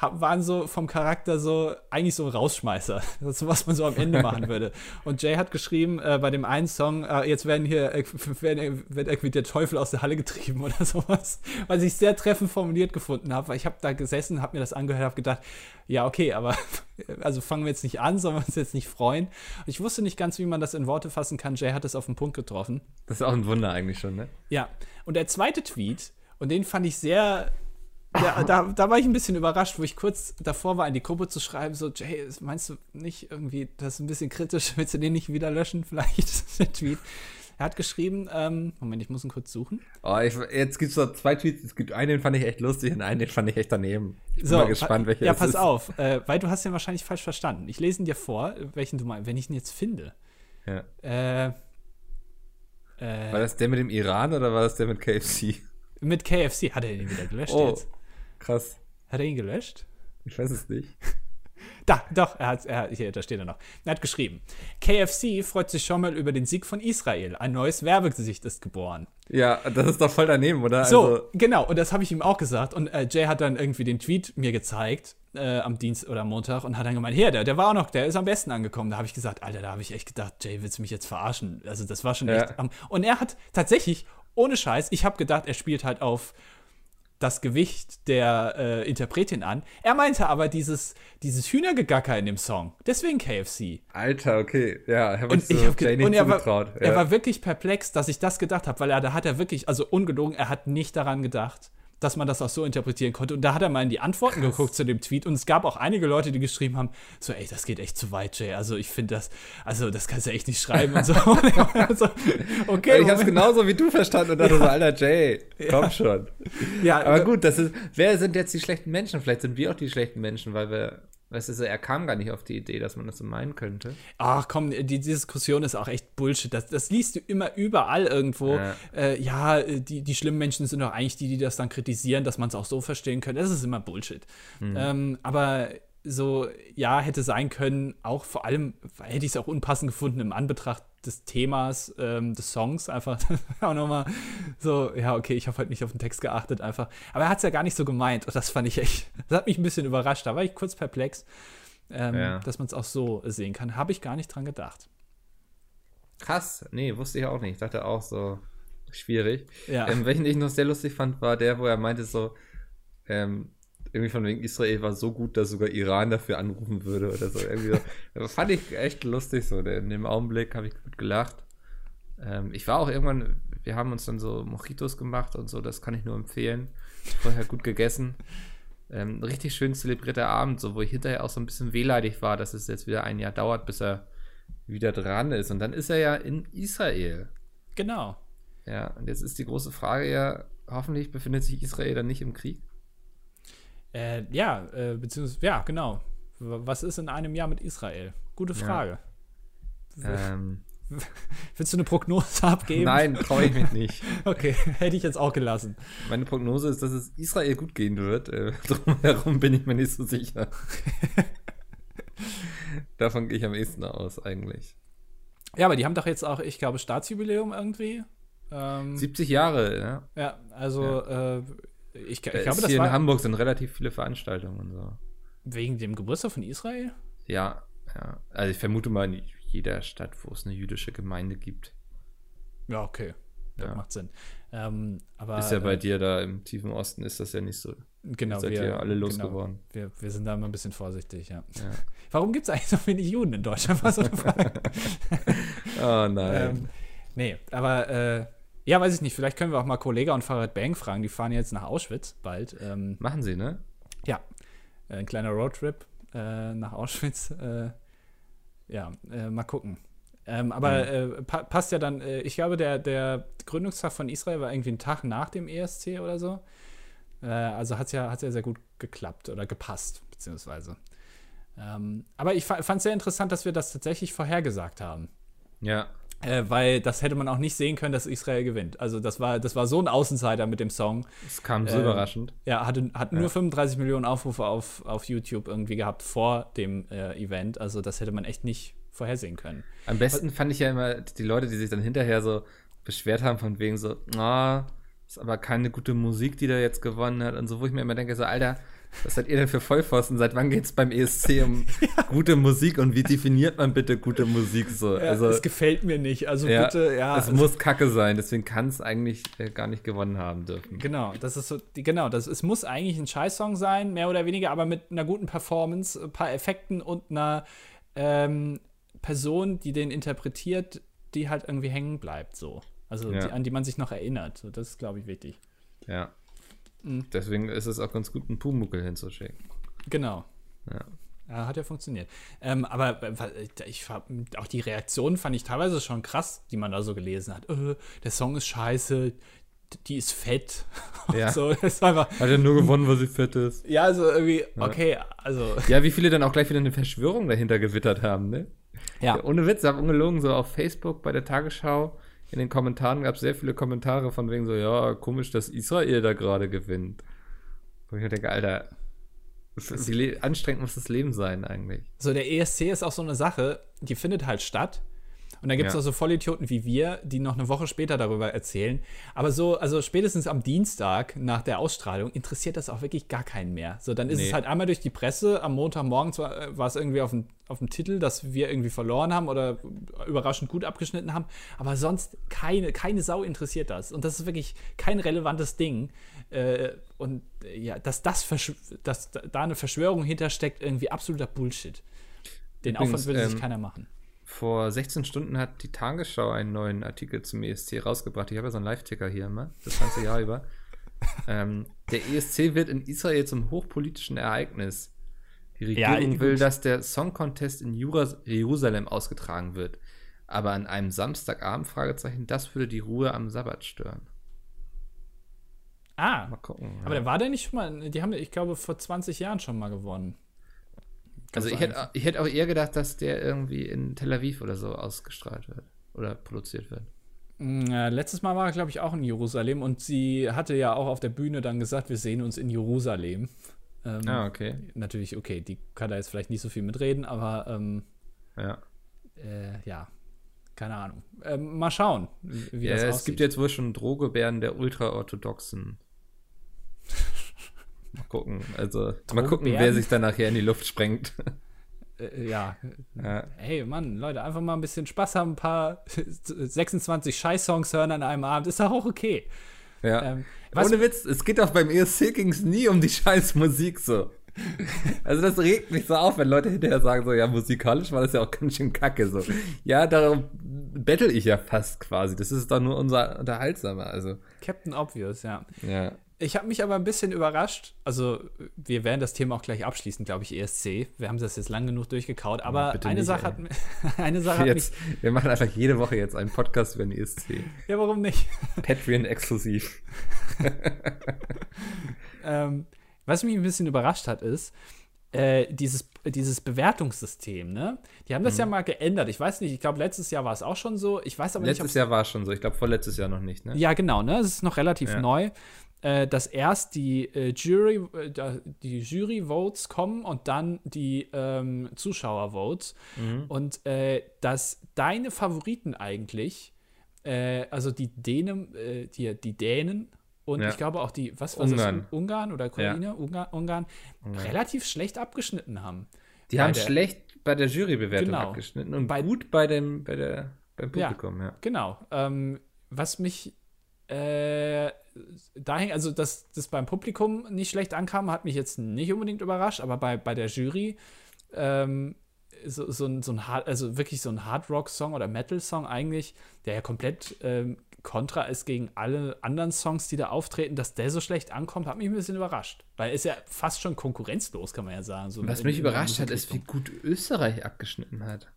[SPEAKER 1] waren so vom Charakter so eigentlich so Rausschmeißer, so was man so am Ende machen würde. Und Jay hat geschrieben äh, bei dem einen Song, äh, jetzt werden hier äh, werden, wird irgendwie der Teufel aus der Halle getrieben oder sowas, was ich sehr treffend formuliert gefunden habe, weil ich habe da gesessen, habe mir das angehört, habe gedacht, ja okay, aber also fangen wir jetzt nicht an, sollen wir uns jetzt nicht freuen. Und ich wusste nicht ganz, wie man das in Worte fassen kann. Jay hat es auf den Punkt getroffen.
[SPEAKER 2] Das ist auch ein Wunder eigentlich schon, ne?
[SPEAKER 1] Ja. Und der zweite Tweet und den fand ich sehr ja, da, da war ich ein bisschen überrascht, wo ich kurz davor war, in die Gruppe zu schreiben, so, Jay, meinst du nicht irgendwie, das ist ein bisschen kritisch, willst du den nicht wieder löschen, vielleicht, der Tweet? Er hat geschrieben, ähm, Moment, ich muss ihn kurz suchen.
[SPEAKER 2] Oh, ich, jetzt gibt es noch zwei Tweets. Es gibt einen, den fand ich echt lustig und einen, den fand ich echt daneben. Ich bin so, mal gespannt, welcher
[SPEAKER 1] Ja, pass ist. auf, äh, weil du hast den wahrscheinlich falsch verstanden. Ich lese ihn dir vor, welchen du meinst, wenn ich ihn jetzt finde.
[SPEAKER 2] Ja. Äh, äh, war das der mit dem Iran oder war das der mit KFC?
[SPEAKER 1] Mit KFC. Hat er den wieder gelöscht oh. jetzt?
[SPEAKER 2] Krass.
[SPEAKER 1] Hat er ihn gelöscht?
[SPEAKER 2] Ich weiß es nicht.
[SPEAKER 1] Da, doch, er hat, er, hier, da steht er noch. Er hat geschrieben: KFC freut sich schon mal über den Sieg von Israel. Ein neues Werbegesicht ist geboren.
[SPEAKER 2] Ja, das ist doch voll daneben, oder?
[SPEAKER 1] So, also genau, und das habe ich ihm auch gesagt. Und äh, Jay hat dann irgendwie den Tweet mir gezeigt äh, am Dienst oder Montag und hat dann gemeint, hier, der, der war auch noch, der ist am besten angekommen. Da habe ich gesagt, Alter, da habe ich echt gedacht, Jay, willst du mich jetzt verarschen? Also das war schon echt. Ja. und er hat tatsächlich, ohne Scheiß, ich habe gedacht, er spielt halt auf das Gewicht der äh, Interpretin an. Er meinte aber dieses, dieses Hühnergegacker in dem Song. Deswegen KFC.
[SPEAKER 2] Alter, okay. Ja,
[SPEAKER 1] hab und ich so hab und er war, ja. er war wirklich perplex, dass ich das gedacht habe, weil er da hat er wirklich, also ungelogen, er hat nicht daran gedacht, dass man das auch so interpretieren konnte. Und da hat er mal in die Antworten Krass. geguckt zu dem Tweet und es gab auch einige Leute, die geschrieben haben, so, ey, das geht echt zu weit, Jay. Also ich finde das, also das kannst du echt nicht schreiben und so.
[SPEAKER 2] also, okay. Ich habe es genauso wie du verstanden und dachte ja. so, alter Jay, komm ja. schon. Ja, aber gut, das ist, wer sind jetzt die schlechten Menschen? Vielleicht sind wir auch die schlechten Menschen, weil wir Weißt du, er kam gar nicht auf die Idee, dass man das so meinen könnte.
[SPEAKER 1] Ach komm, die Diskussion ist auch echt Bullshit. Das, das liest du immer überall irgendwo. Ja, äh, ja die, die schlimmen Menschen sind doch eigentlich die, die das dann kritisieren, dass man es auch so verstehen könnte. Das ist immer Bullshit. Mhm. Ähm, aber so, ja, hätte sein können, auch vor allem hätte ich es auch unpassend gefunden im Anbetracht des Themas ähm, des Songs. Einfach auch nochmal so, ja, okay, ich habe halt nicht auf den Text geachtet, einfach. Aber er hat es ja gar nicht so gemeint. Und das fand ich echt, das hat mich ein bisschen überrascht. Da war ich kurz perplex, ähm, ja. dass man es auch so sehen kann. Habe ich gar nicht dran gedacht.
[SPEAKER 2] Krass, nee, wusste ich auch nicht. Ich dachte auch so, schwierig. Ja. Ähm, welchen ich noch sehr lustig fand, war der, wo er meinte so, ähm, irgendwie von wegen Israel war so gut, dass sogar Iran dafür anrufen würde oder so. Irgendwie so. fand ich echt lustig so. In dem Augenblick habe ich gut gelacht. Ähm, ich war auch irgendwann, wir haben uns dann so Mojitos gemacht und so, das kann ich nur empfehlen. Vorher gut gegessen. Ähm, richtig schön zelebrierter Abend, so wo ich hinterher auch so ein bisschen wehleidig war, dass es jetzt wieder ein Jahr dauert, bis er wieder dran ist. Und dann ist er ja in Israel.
[SPEAKER 1] Genau.
[SPEAKER 2] Ja, und jetzt ist die große Frage ja, hoffentlich befindet sich Israel dann nicht im Krieg.
[SPEAKER 1] Äh, ja, äh, beziehungsweise, ja, genau. Was ist in einem Jahr mit Israel? Gute Frage. Ja. Ähm. Willst du eine Prognose abgeben?
[SPEAKER 2] Nein, traue ich mich nicht.
[SPEAKER 1] okay, hätte ich jetzt auch gelassen.
[SPEAKER 2] Meine Prognose ist, dass es Israel gut gehen wird. Äh, drumherum bin ich mir nicht so sicher. Davon gehe ich am ehesten aus, eigentlich.
[SPEAKER 1] Ja, aber die haben doch jetzt auch, ich glaube, Staatsjubiläum irgendwie.
[SPEAKER 2] Ähm, 70 Jahre, ja.
[SPEAKER 1] Ja, also ja. Äh, ich, ich
[SPEAKER 2] glaube, das hier war in Hamburg sind relativ viele Veranstaltungen und so.
[SPEAKER 1] Wegen dem Geburtstag von Israel?
[SPEAKER 2] Ja, ja. Also ich vermute mal in jeder Stadt, wo es eine jüdische Gemeinde gibt.
[SPEAKER 1] Ja, okay. Das ja. macht Sinn. Ähm, aber,
[SPEAKER 2] ist ja bei äh, dir da im tiefen Osten ist das ja nicht so.
[SPEAKER 1] Genau.
[SPEAKER 2] Seid wir, ihr alle losgeworden.
[SPEAKER 1] Genau, wir, wir sind da immer ein bisschen vorsichtig, ja. ja. Warum gibt es eigentlich so wenig Juden in Deutschland? War so eine Frage.
[SPEAKER 2] oh nein.
[SPEAKER 1] Ähm, nee, aber äh, ja, weiß ich nicht. Vielleicht können wir auch mal Kollega und Fahrrad Bang fragen. Die fahren jetzt nach Auschwitz bald. Ähm,
[SPEAKER 2] Machen sie, ne?
[SPEAKER 1] Ja. Ein kleiner Roadtrip äh, nach Auschwitz. Äh, ja, äh, mal gucken. Ähm, aber mhm. pa passt ja dann, äh, ich glaube, der, der Gründungstag von Israel war irgendwie ein Tag nach dem ESC oder so. Äh, also hat es ja, hat's ja sehr gut geklappt oder gepasst, beziehungsweise. Ähm, aber ich fand es sehr interessant, dass wir das tatsächlich vorhergesagt haben.
[SPEAKER 2] Ja.
[SPEAKER 1] Äh, weil das hätte man auch nicht sehen können, dass Israel gewinnt. Also das war, das war so ein Außenseiter mit dem Song.
[SPEAKER 2] Das kam so äh, überraschend.
[SPEAKER 1] Ja, hatte, hat ja. nur 35 Millionen Aufrufe auf, auf YouTube irgendwie gehabt vor dem äh, Event. Also das hätte man echt nicht vorhersehen können.
[SPEAKER 2] Am besten fand ich ja immer die Leute, die sich dann hinterher so beschwert haben von wegen so, ah, oh, ist aber keine gute Musik, die da jetzt gewonnen hat und so, wo ich mir immer denke, so, Alter, was seid ihr denn für Vollpfosten? Seit wann geht es beim ESC um ja. gute Musik und wie definiert man bitte gute Musik so?
[SPEAKER 1] Ja, also, es gefällt mir nicht. Also ja, bitte, ja.
[SPEAKER 2] Es
[SPEAKER 1] also,
[SPEAKER 2] muss Kacke sein, deswegen kann es eigentlich äh, gar nicht gewonnen haben dürfen.
[SPEAKER 1] Genau, das ist so, genau, das, es muss eigentlich ein Scheißsong sein, mehr oder weniger, aber mit einer guten Performance, ein paar Effekten und einer ähm, Person, die den interpretiert, die halt irgendwie hängen bleibt, so. Also die, an die man sich noch erinnert. So, das ist, glaube ich, wichtig.
[SPEAKER 2] Ja. Mhm. Deswegen ist es auch ganz gut, einen Pumuckel hinzuschicken.
[SPEAKER 1] Genau. Ja. ja. hat ja funktioniert. Ähm, aber ich, auch die Reaktion fand ich teilweise schon krass, die man da so gelesen hat. Äh, der Song ist scheiße, die ist fett.
[SPEAKER 2] Ja. so, ist einfach, hat ja nur gewonnen, weil sie fett ist.
[SPEAKER 1] Ja, also irgendwie, okay, ja. also.
[SPEAKER 2] Ja, wie viele dann auch gleich wieder eine Verschwörung dahinter gewittert haben, ne? Ja. Ohne Witz, habe ungelogen, so auf Facebook bei der Tagesschau in den Kommentaren gab es sehr viele Kommentare von wegen so, ja, komisch, dass Israel da gerade gewinnt. Wo ich mir denke, Alter, anstrengend muss das Leben sein eigentlich?
[SPEAKER 1] So, der ESC ist auch so eine Sache, die findet halt statt. Und da gibt es ja. auch so Vollidioten wie wir, die noch eine Woche später darüber erzählen. Aber so, also spätestens am Dienstag nach der Ausstrahlung interessiert das auch wirklich gar keinen mehr. So, dann ist nee. es halt einmal durch die Presse. Am Montagmorgen war, es irgendwie auf dem, auf dem Titel, dass wir irgendwie verloren haben oder überraschend gut abgeschnitten haben. Aber sonst keine, keine Sau interessiert das. Und das ist wirklich kein relevantes Ding. Äh, und äh, ja, dass, das dass da eine Verschwörung hintersteckt, irgendwie absoluter Bullshit. Den Übrigens, Aufwand würde sich ähm, keiner machen.
[SPEAKER 2] Vor 16 Stunden hat die Tagesschau einen neuen Artikel zum ESC rausgebracht. Ich habe ja so einen Live-Ticker hier immer, das ganze Jahr über. ähm, der ESC wird in Israel zum hochpolitischen Ereignis. Die Regierung ja, will, dass der Song Contest in Jerusalem ausgetragen wird. Aber an einem Samstagabend, Fragezeichen, das würde die Ruhe am Sabbat stören.
[SPEAKER 1] Ah, mal gucken. Aber ja. der war der nicht schon mal, die haben, ich glaube, vor 20 Jahren schon mal gewonnen.
[SPEAKER 2] Also ich hätte, ich hätte auch eher gedacht, dass der irgendwie in Tel Aviv oder so ausgestrahlt wird oder produziert wird.
[SPEAKER 1] Mm, letztes Mal war er, glaube ich, auch in Jerusalem und sie hatte ja auch auf der Bühne dann gesagt, wir sehen uns in Jerusalem.
[SPEAKER 2] Ähm, ah, okay.
[SPEAKER 1] Natürlich, okay, die kann da jetzt vielleicht nicht so viel mitreden, aber ähm,
[SPEAKER 2] ja.
[SPEAKER 1] Äh, ja, keine Ahnung. Ähm, mal schauen,
[SPEAKER 2] wie ja, das aussieht. Es gibt jetzt wohl schon Drohgebärden der ultraorthodoxen Mal gucken. Also, mal gucken, wer sich dann nachher in die Luft sprengt.
[SPEAKER 1] Äh, ja. ja. Hey, Mann, Leute, einfach mal ein bisschen Spaß haben, ein paar 26 Scheiß-Songs hören an einem Abend, ist doch auch okay.
[SPEAKER 2] Ja. Ähm, Ohne Witz, es geht doch beim ESC ging's nie um die scheiß Musik so. Also das regt mich so auf, wenn Leute hinterher sagen so, ja, musikalisch war das ja auch ganz schön kacke so. Ja, darum bettel ich ja fast quasi. Das ist doch nur unser Unterhaltsamer, also.
[SPEAKER 1] Captain Obvious, ja.
[SPEAKER 2] Ja.
[SPEAKER 1] Ich habe mich aber ein bisschen überrascht. Also, wir werden das Thema auch gleich abschließen, glaube ich, ESC. Wir haben das jetzt lang genug durchgekaut. Aber ja, eine, nicht, Sache hat, eine Sache
[SPEAKER 2] jetzt, hat mich. Wir machen einfach jede Woche jetzt einen Podcast über den ESC.
[SPEAKER 1] Ja, warum nicht?
[SPEAKER 2] Patreon exklusiv.
[SPEAKER 1] ähm, was mich ein bisschen überrascht hat, ist, äh, dieses, dieses Bewertungssystem, ne? Die haben das mhm. ja mal geändert. Ich weiß nicht, ich glaube, letztes Jahr war es auch schon so. Ich weiß aber
[SPEAKER 2] letztes
[SPEAKER 1] nicht.
[SPEAKER 2] Letztes Jahr war es schon so. Ich glaube, vorletztes Jahr noch nicht, ne?
[SPEAKER 1] Ja, genau, ne? Es ist noch relativ ja. neu äh, dass erst die äh, Jury, äh, die Jury-Votes kommen und dann die ähm, Zuschauer-Votes. Mhm. Und äh, dass deine Favoriten eigentlich, äh, also die Dänen, äh, die, die Dänen und ja. ich glaube auch die, was war
[SPEAKER 2] Ungarn.
[SPEAKER 1] das? Ungarn oder Ukraine? Ja. Ungarn, Ungarn, Ungarn, relativ schlecht abgeschnitten haben.
[SPEAKER 2] Die haben der, schlecht bei der Jurybewertung genau. abgeschnitten und bei, gut bei dem, bei der, beim Publikum, ja. ja.
[SPEAKER 1] Genau. Ähm, was mich äh, dahin, also dass das beim Publikum nicht schlecht ankam, hat mich jetzt nicht unbedingt überrascht, aber bei, bei der Jury ähm, so, so, ein, so ein Hard, also wirklich so ein Hard Rock Song oder Metal Song eigentlich, der ja komplett ähm, kontra ist gegen alle anderen Songs, die da auftreten, dass der so schlecht ankommt, hat mich ein bisschen überrascht. Weil er ist ja fast schon konkurrenzlos, kann man ja sagen. So
[SPEAKER 2] Was in, mich überrascht hat, ist, wie gut Österreich abgeschnitten hat.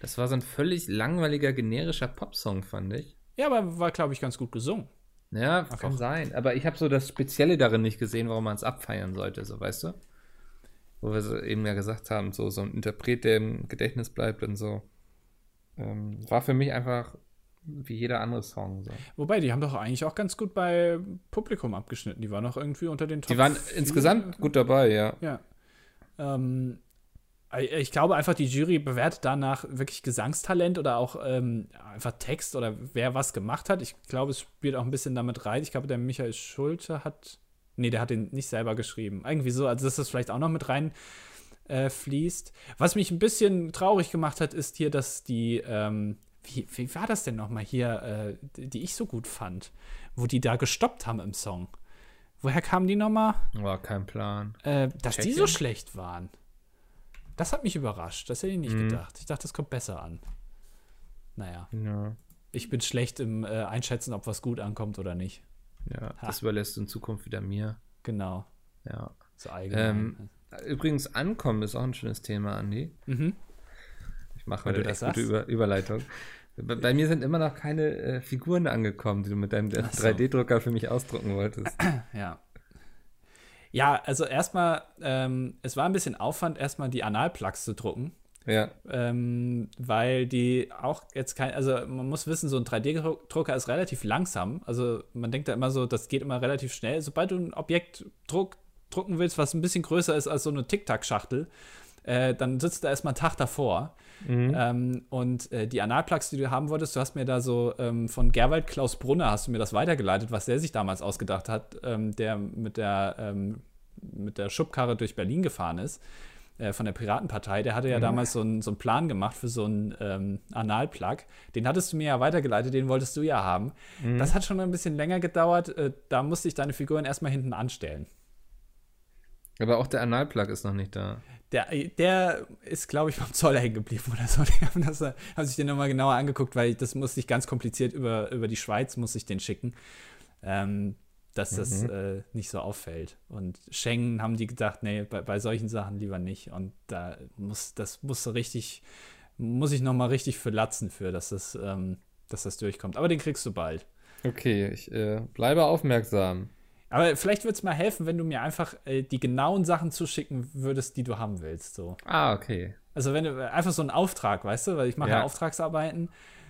[SPEAKER 2] Das war so ein völlig langweiliger, generischer Popsong, fand ich.
[SPEAKER 1] Ja, aber war, glaube ich, ganz gut gesungen.
[SPEAKER 2] Ja, kann sein. Aber ich habe so das Spezielle darin nicht gesehen, warum man es abfeiern sollte, so weißt du? Wo wir so eben ja gesagt haben, so, so ein Interpret, der im Gedächtnis bleibt und so. Ähm, war für mich einfach wie jeder andere Song. So.
[SPEAKER 1] Wobei, die haben doch eigentlich auch ganz gut bei Publikum abgeschnitten. Die waren noch irgendwie unter den
[SPEAKER 2] Top Die waren insgesamt gut dabei, ja.
[SPEAKER 1] Ja. Ähm, ich glaube einfach, die Jury bewertet danach wirklich Gesangstalent oder auch ähm, einfach Text oder wer was gemacht hat. Ich glaube, es spielt auch ein bisschen damit rein. Ich glaube, der Michael Schulte hat. Nee, der hat den nicht selber geschrieben. Irgendwie so, also dass das vielleicht auch noch mit rein äh, fließt. Was mich ein bisschen traurig gemacht hat, ist hier, dass die. Ähm, wie, wie, war das denn nochmal hier, äh, die ich so gut fand? Wo die da gestoppt haben im Song. Woher kamen die nochmal?
[SPEAKER 2] War kein Plan.
[SPEAKER 1] Äh, dass Check die so schlecht waren. Das hat mich überrascht. Das hätte ich nicht mhm. gedacht. Ich dachte, das kommt besser an. Naja.
[SPEAKER 2] Ja.
[SPEAKER 1] Ich bin schlecht im äh, Einschätzen, ob was gut ankommt oder nicht.
[SPEAKER 2] Ja, ha. das überlässt in Zukunft wieder mir.
[SPEAKER 1] Genau.
[SPEAKER 2] Ja. So allgemein. Ähm, übrigens, Ankommen ist auch ein schönes Thema, Andi.
[SPEAKER 1] Mhm.
[SPEAKER 2] Ich mache heute eine gute Über Überleitung. Bei, bei, mir sind immer noch keine äh, Figuren angekommen, die du mit deinem so. 3D-Drucker für mich ausdrucken wolltest.
[SPEAKER 1] Ja. Ja, also erstmal, ähm, es war ein bisschen Aufwand, erstmal die Analplugs zu drucken.
[SPEAKER 2] Ja.
[SPEAKER 1] Ähm, weil die auch jetzt kein, also man muss wissen, so ein 3D-Drucker ist relativ langsam. Also man denkt da immer so, das geht immer relativ schnell. Sobald du ein Objekt druck, drucken willst, was ein bisschen größer ist als so eine Tic-Tac-Schachtel, äh, dann sitzt du erstmal einen Tag davor. Mhm. Ähm, und äh, die Analplugs, die du haben wolltest, du hast mir da so ähm, von Gerwald Klaus Brunner hast du mir das weitergeleitet, was der sich damals ausgedacht hat, ähm, der mit der ähm, mit der Schubkarre durch Berlin gefahren ist, äh, von der Piratenpartei, der hatte ja mhm. damals so einen so Plan gemacht für so einen ähm, Analplug. Den hattest du mir ja weitergeleitet, den wolltest du ja haben. Mhm. Das hat schon ein bisschen länger gedauert. Äh, da musste ich deine Figuren erstmal hinten anstellen.
[SPEAKER 2] Aber auch der Analplug ist noch nicht da.
[SPEAKER 1] Der, der ist, glaube ich, beim Zoll hängen geblieben oder so. Die haben, das, haben sich den nochmal genauer angeguckt, weil das musste ich ganz kompliziert über, über die Schweiz, muss ich den schicken. Ähm, dass mhm. das äh, nicht so auffällt. Und Schengen haben die gedacht, nee, bei, bei solchen Sachen lieber nicht. Und da muss, das muss so richtig, muss ich noch mal richtig für latzen für, dass das, ähm, dass das durchkommt. Aber den kriegst du bald.
[SPEAKER 2] Okay, ich äh, bleibe aufmerksam.
[SPEAKER 1] Aber vielleicht würde es mal helfen, wenn du mir einfach äh, die genauen Sachen zuschicken würdest, die du haben willst. So.
[SPEAKER 2] Ah, okay.
[SPEAKER 1] Also wenn du einfach so einen Auftrag, weißt du, weil ich mache ja. ja Auftragsarbeiten.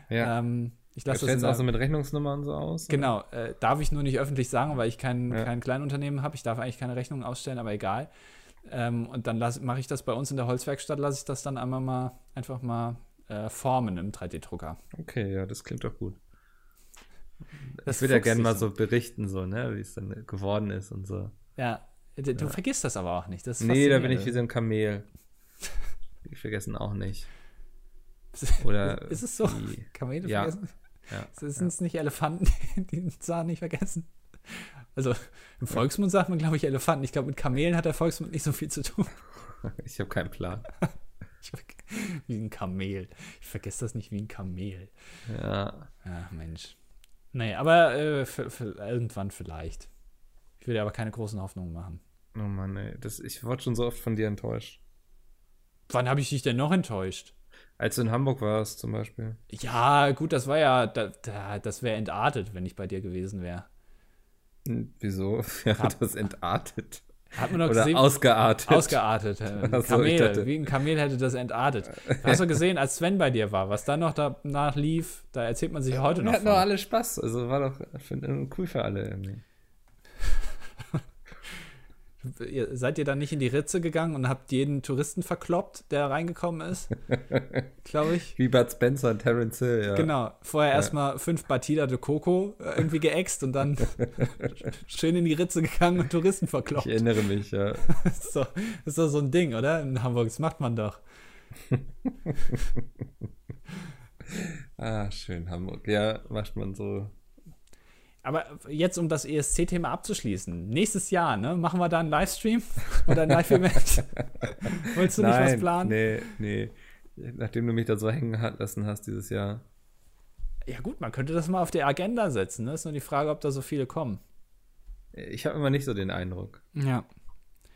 [SPEAKER 2] Ja.
[SPEAKER 1] Ähm, ich lasse
[SPEAKER 2] das auch so mit Rechnungsnummern so aus?
[SPEAKER 1] Genau, äh, darf ich nur nicht öffentlich sagen, weil ich kein, ja. kein Kleinunternehmen habe. Ich darf eigentlich keine Rechnungen ausstellen, aber egal. Ähm, und dann mache ich das bei uns in der Holzwerkstatt, lasse ich das dann einmal mal einfach mal äh, formen im 3D-Drucker.
[SPEAKER 2] Okay, ja, das klingt doch gut. Das ich würde ja gerne mal so berichten, so, ne, wie es dann geworden ist und so.
[SPEAKER 1] Ja, du, ja. vergisst das aber auch nicht. Das
[SPEAKER 2] nee, da bin ich wie so ein Kamel. Die vergessen auch nicht. Oder
[SPEAKER 1] ist es so? Die, Kamele ja. vergessen? Ja, Sind es ja. nicht Elefanten, die den Zahn nicht vergessen? Also im Volksmund sagt man, glaube ich, Elefanten. Ich glaube, mit Kamelen hat der Volksmund nicht so viel zu tun.
[SPEAKER 2] Ich habe keinen Plan.
[SPEAKER 1] wie ein Kamel. Ich vergesse das nicht wie ein Kamel.
[SPEAKER 2] Ja.
[SPEAKER 1] Ach, Mensch. Nee, aber äh, für, für irgendwann vielleicht. Ich würde aber keine großen Hoffnungen machen.
[SPEAKER 2] Oh Mann, ey. Das, ich wurde schon so oft von dir enttäuscht.
[SPEAKER 1] Wann habe ich dich denn noch enttäuscht?
[SPEAKER 2] Als du in Hamburg warst, zum Beispiel.
[SPEAKER 1] Ja, gut, das war ja, da, da, das wäre entartet, wenn ich bei dir gewesen wäre.
[SPEAKER 2] Hm, wieso wäre das entartet?
[SPEAKER 1] Hat man doch
[SPEAKER 2] Oder
[SPEAKER 1] gesehen,
[SPEAKER 2] ausgeartet.
[SPEAKER 1] Ausgeartet. Ein Kamel, dachte, wie ein Kamel hätte das entartet. Hast du gesehen, als Sven bei dir war, was dann noch danach lief, da erzählt man sich heute noch.
[SPEAKER 2] Wir hatten doch alle Spaß. Also war doch cool für alle irgendwie
[SPEAKER 1] seid ihr dann nicht in die Ritze gegangen und habt jeden Touristen verkloppt, der reingekommen ist? Glaube ich.
[SPEAKER 2] Wie Bud Spencer und Terence Hill, ja.
[SPEAKER 1] Genau. Vorher ja. erstmal fünf Batida de Coco äh, irgendwie geäxt und dann schön in die Ritze gegangen und Touristen verkloppt.
[SPEAKER 2] Ich erinnere mich, ja.
[SPEAKER 1] das, ist doch, das ist doch so ein Ding, oder? In Hamburg, das macht man doch.
[SPEAKER 2] ah, schön, Hamburg. Ja, macht man so
[SPEAKER 1] aber jetzt, um das ESC-Thema abzuschließen, nächstes Jahr, ne, machen wir da einen Livestream oder ein Live-Event? Wolltest du Nein, nicht was planen?
[SPEAKER 2] Nee, nee. Nachdem du mich da so hängen lassen hast dieses Jahr.
[SPEAKER 1] Ja, gut, man könnte das mal auf die Agenda setzen. Ne? Ist nur die Frage, ob da so viele kommen.
[SPEAKER 2] Ich habe immer nicht so den Eindruck.
[SPEAKER 1] Ja.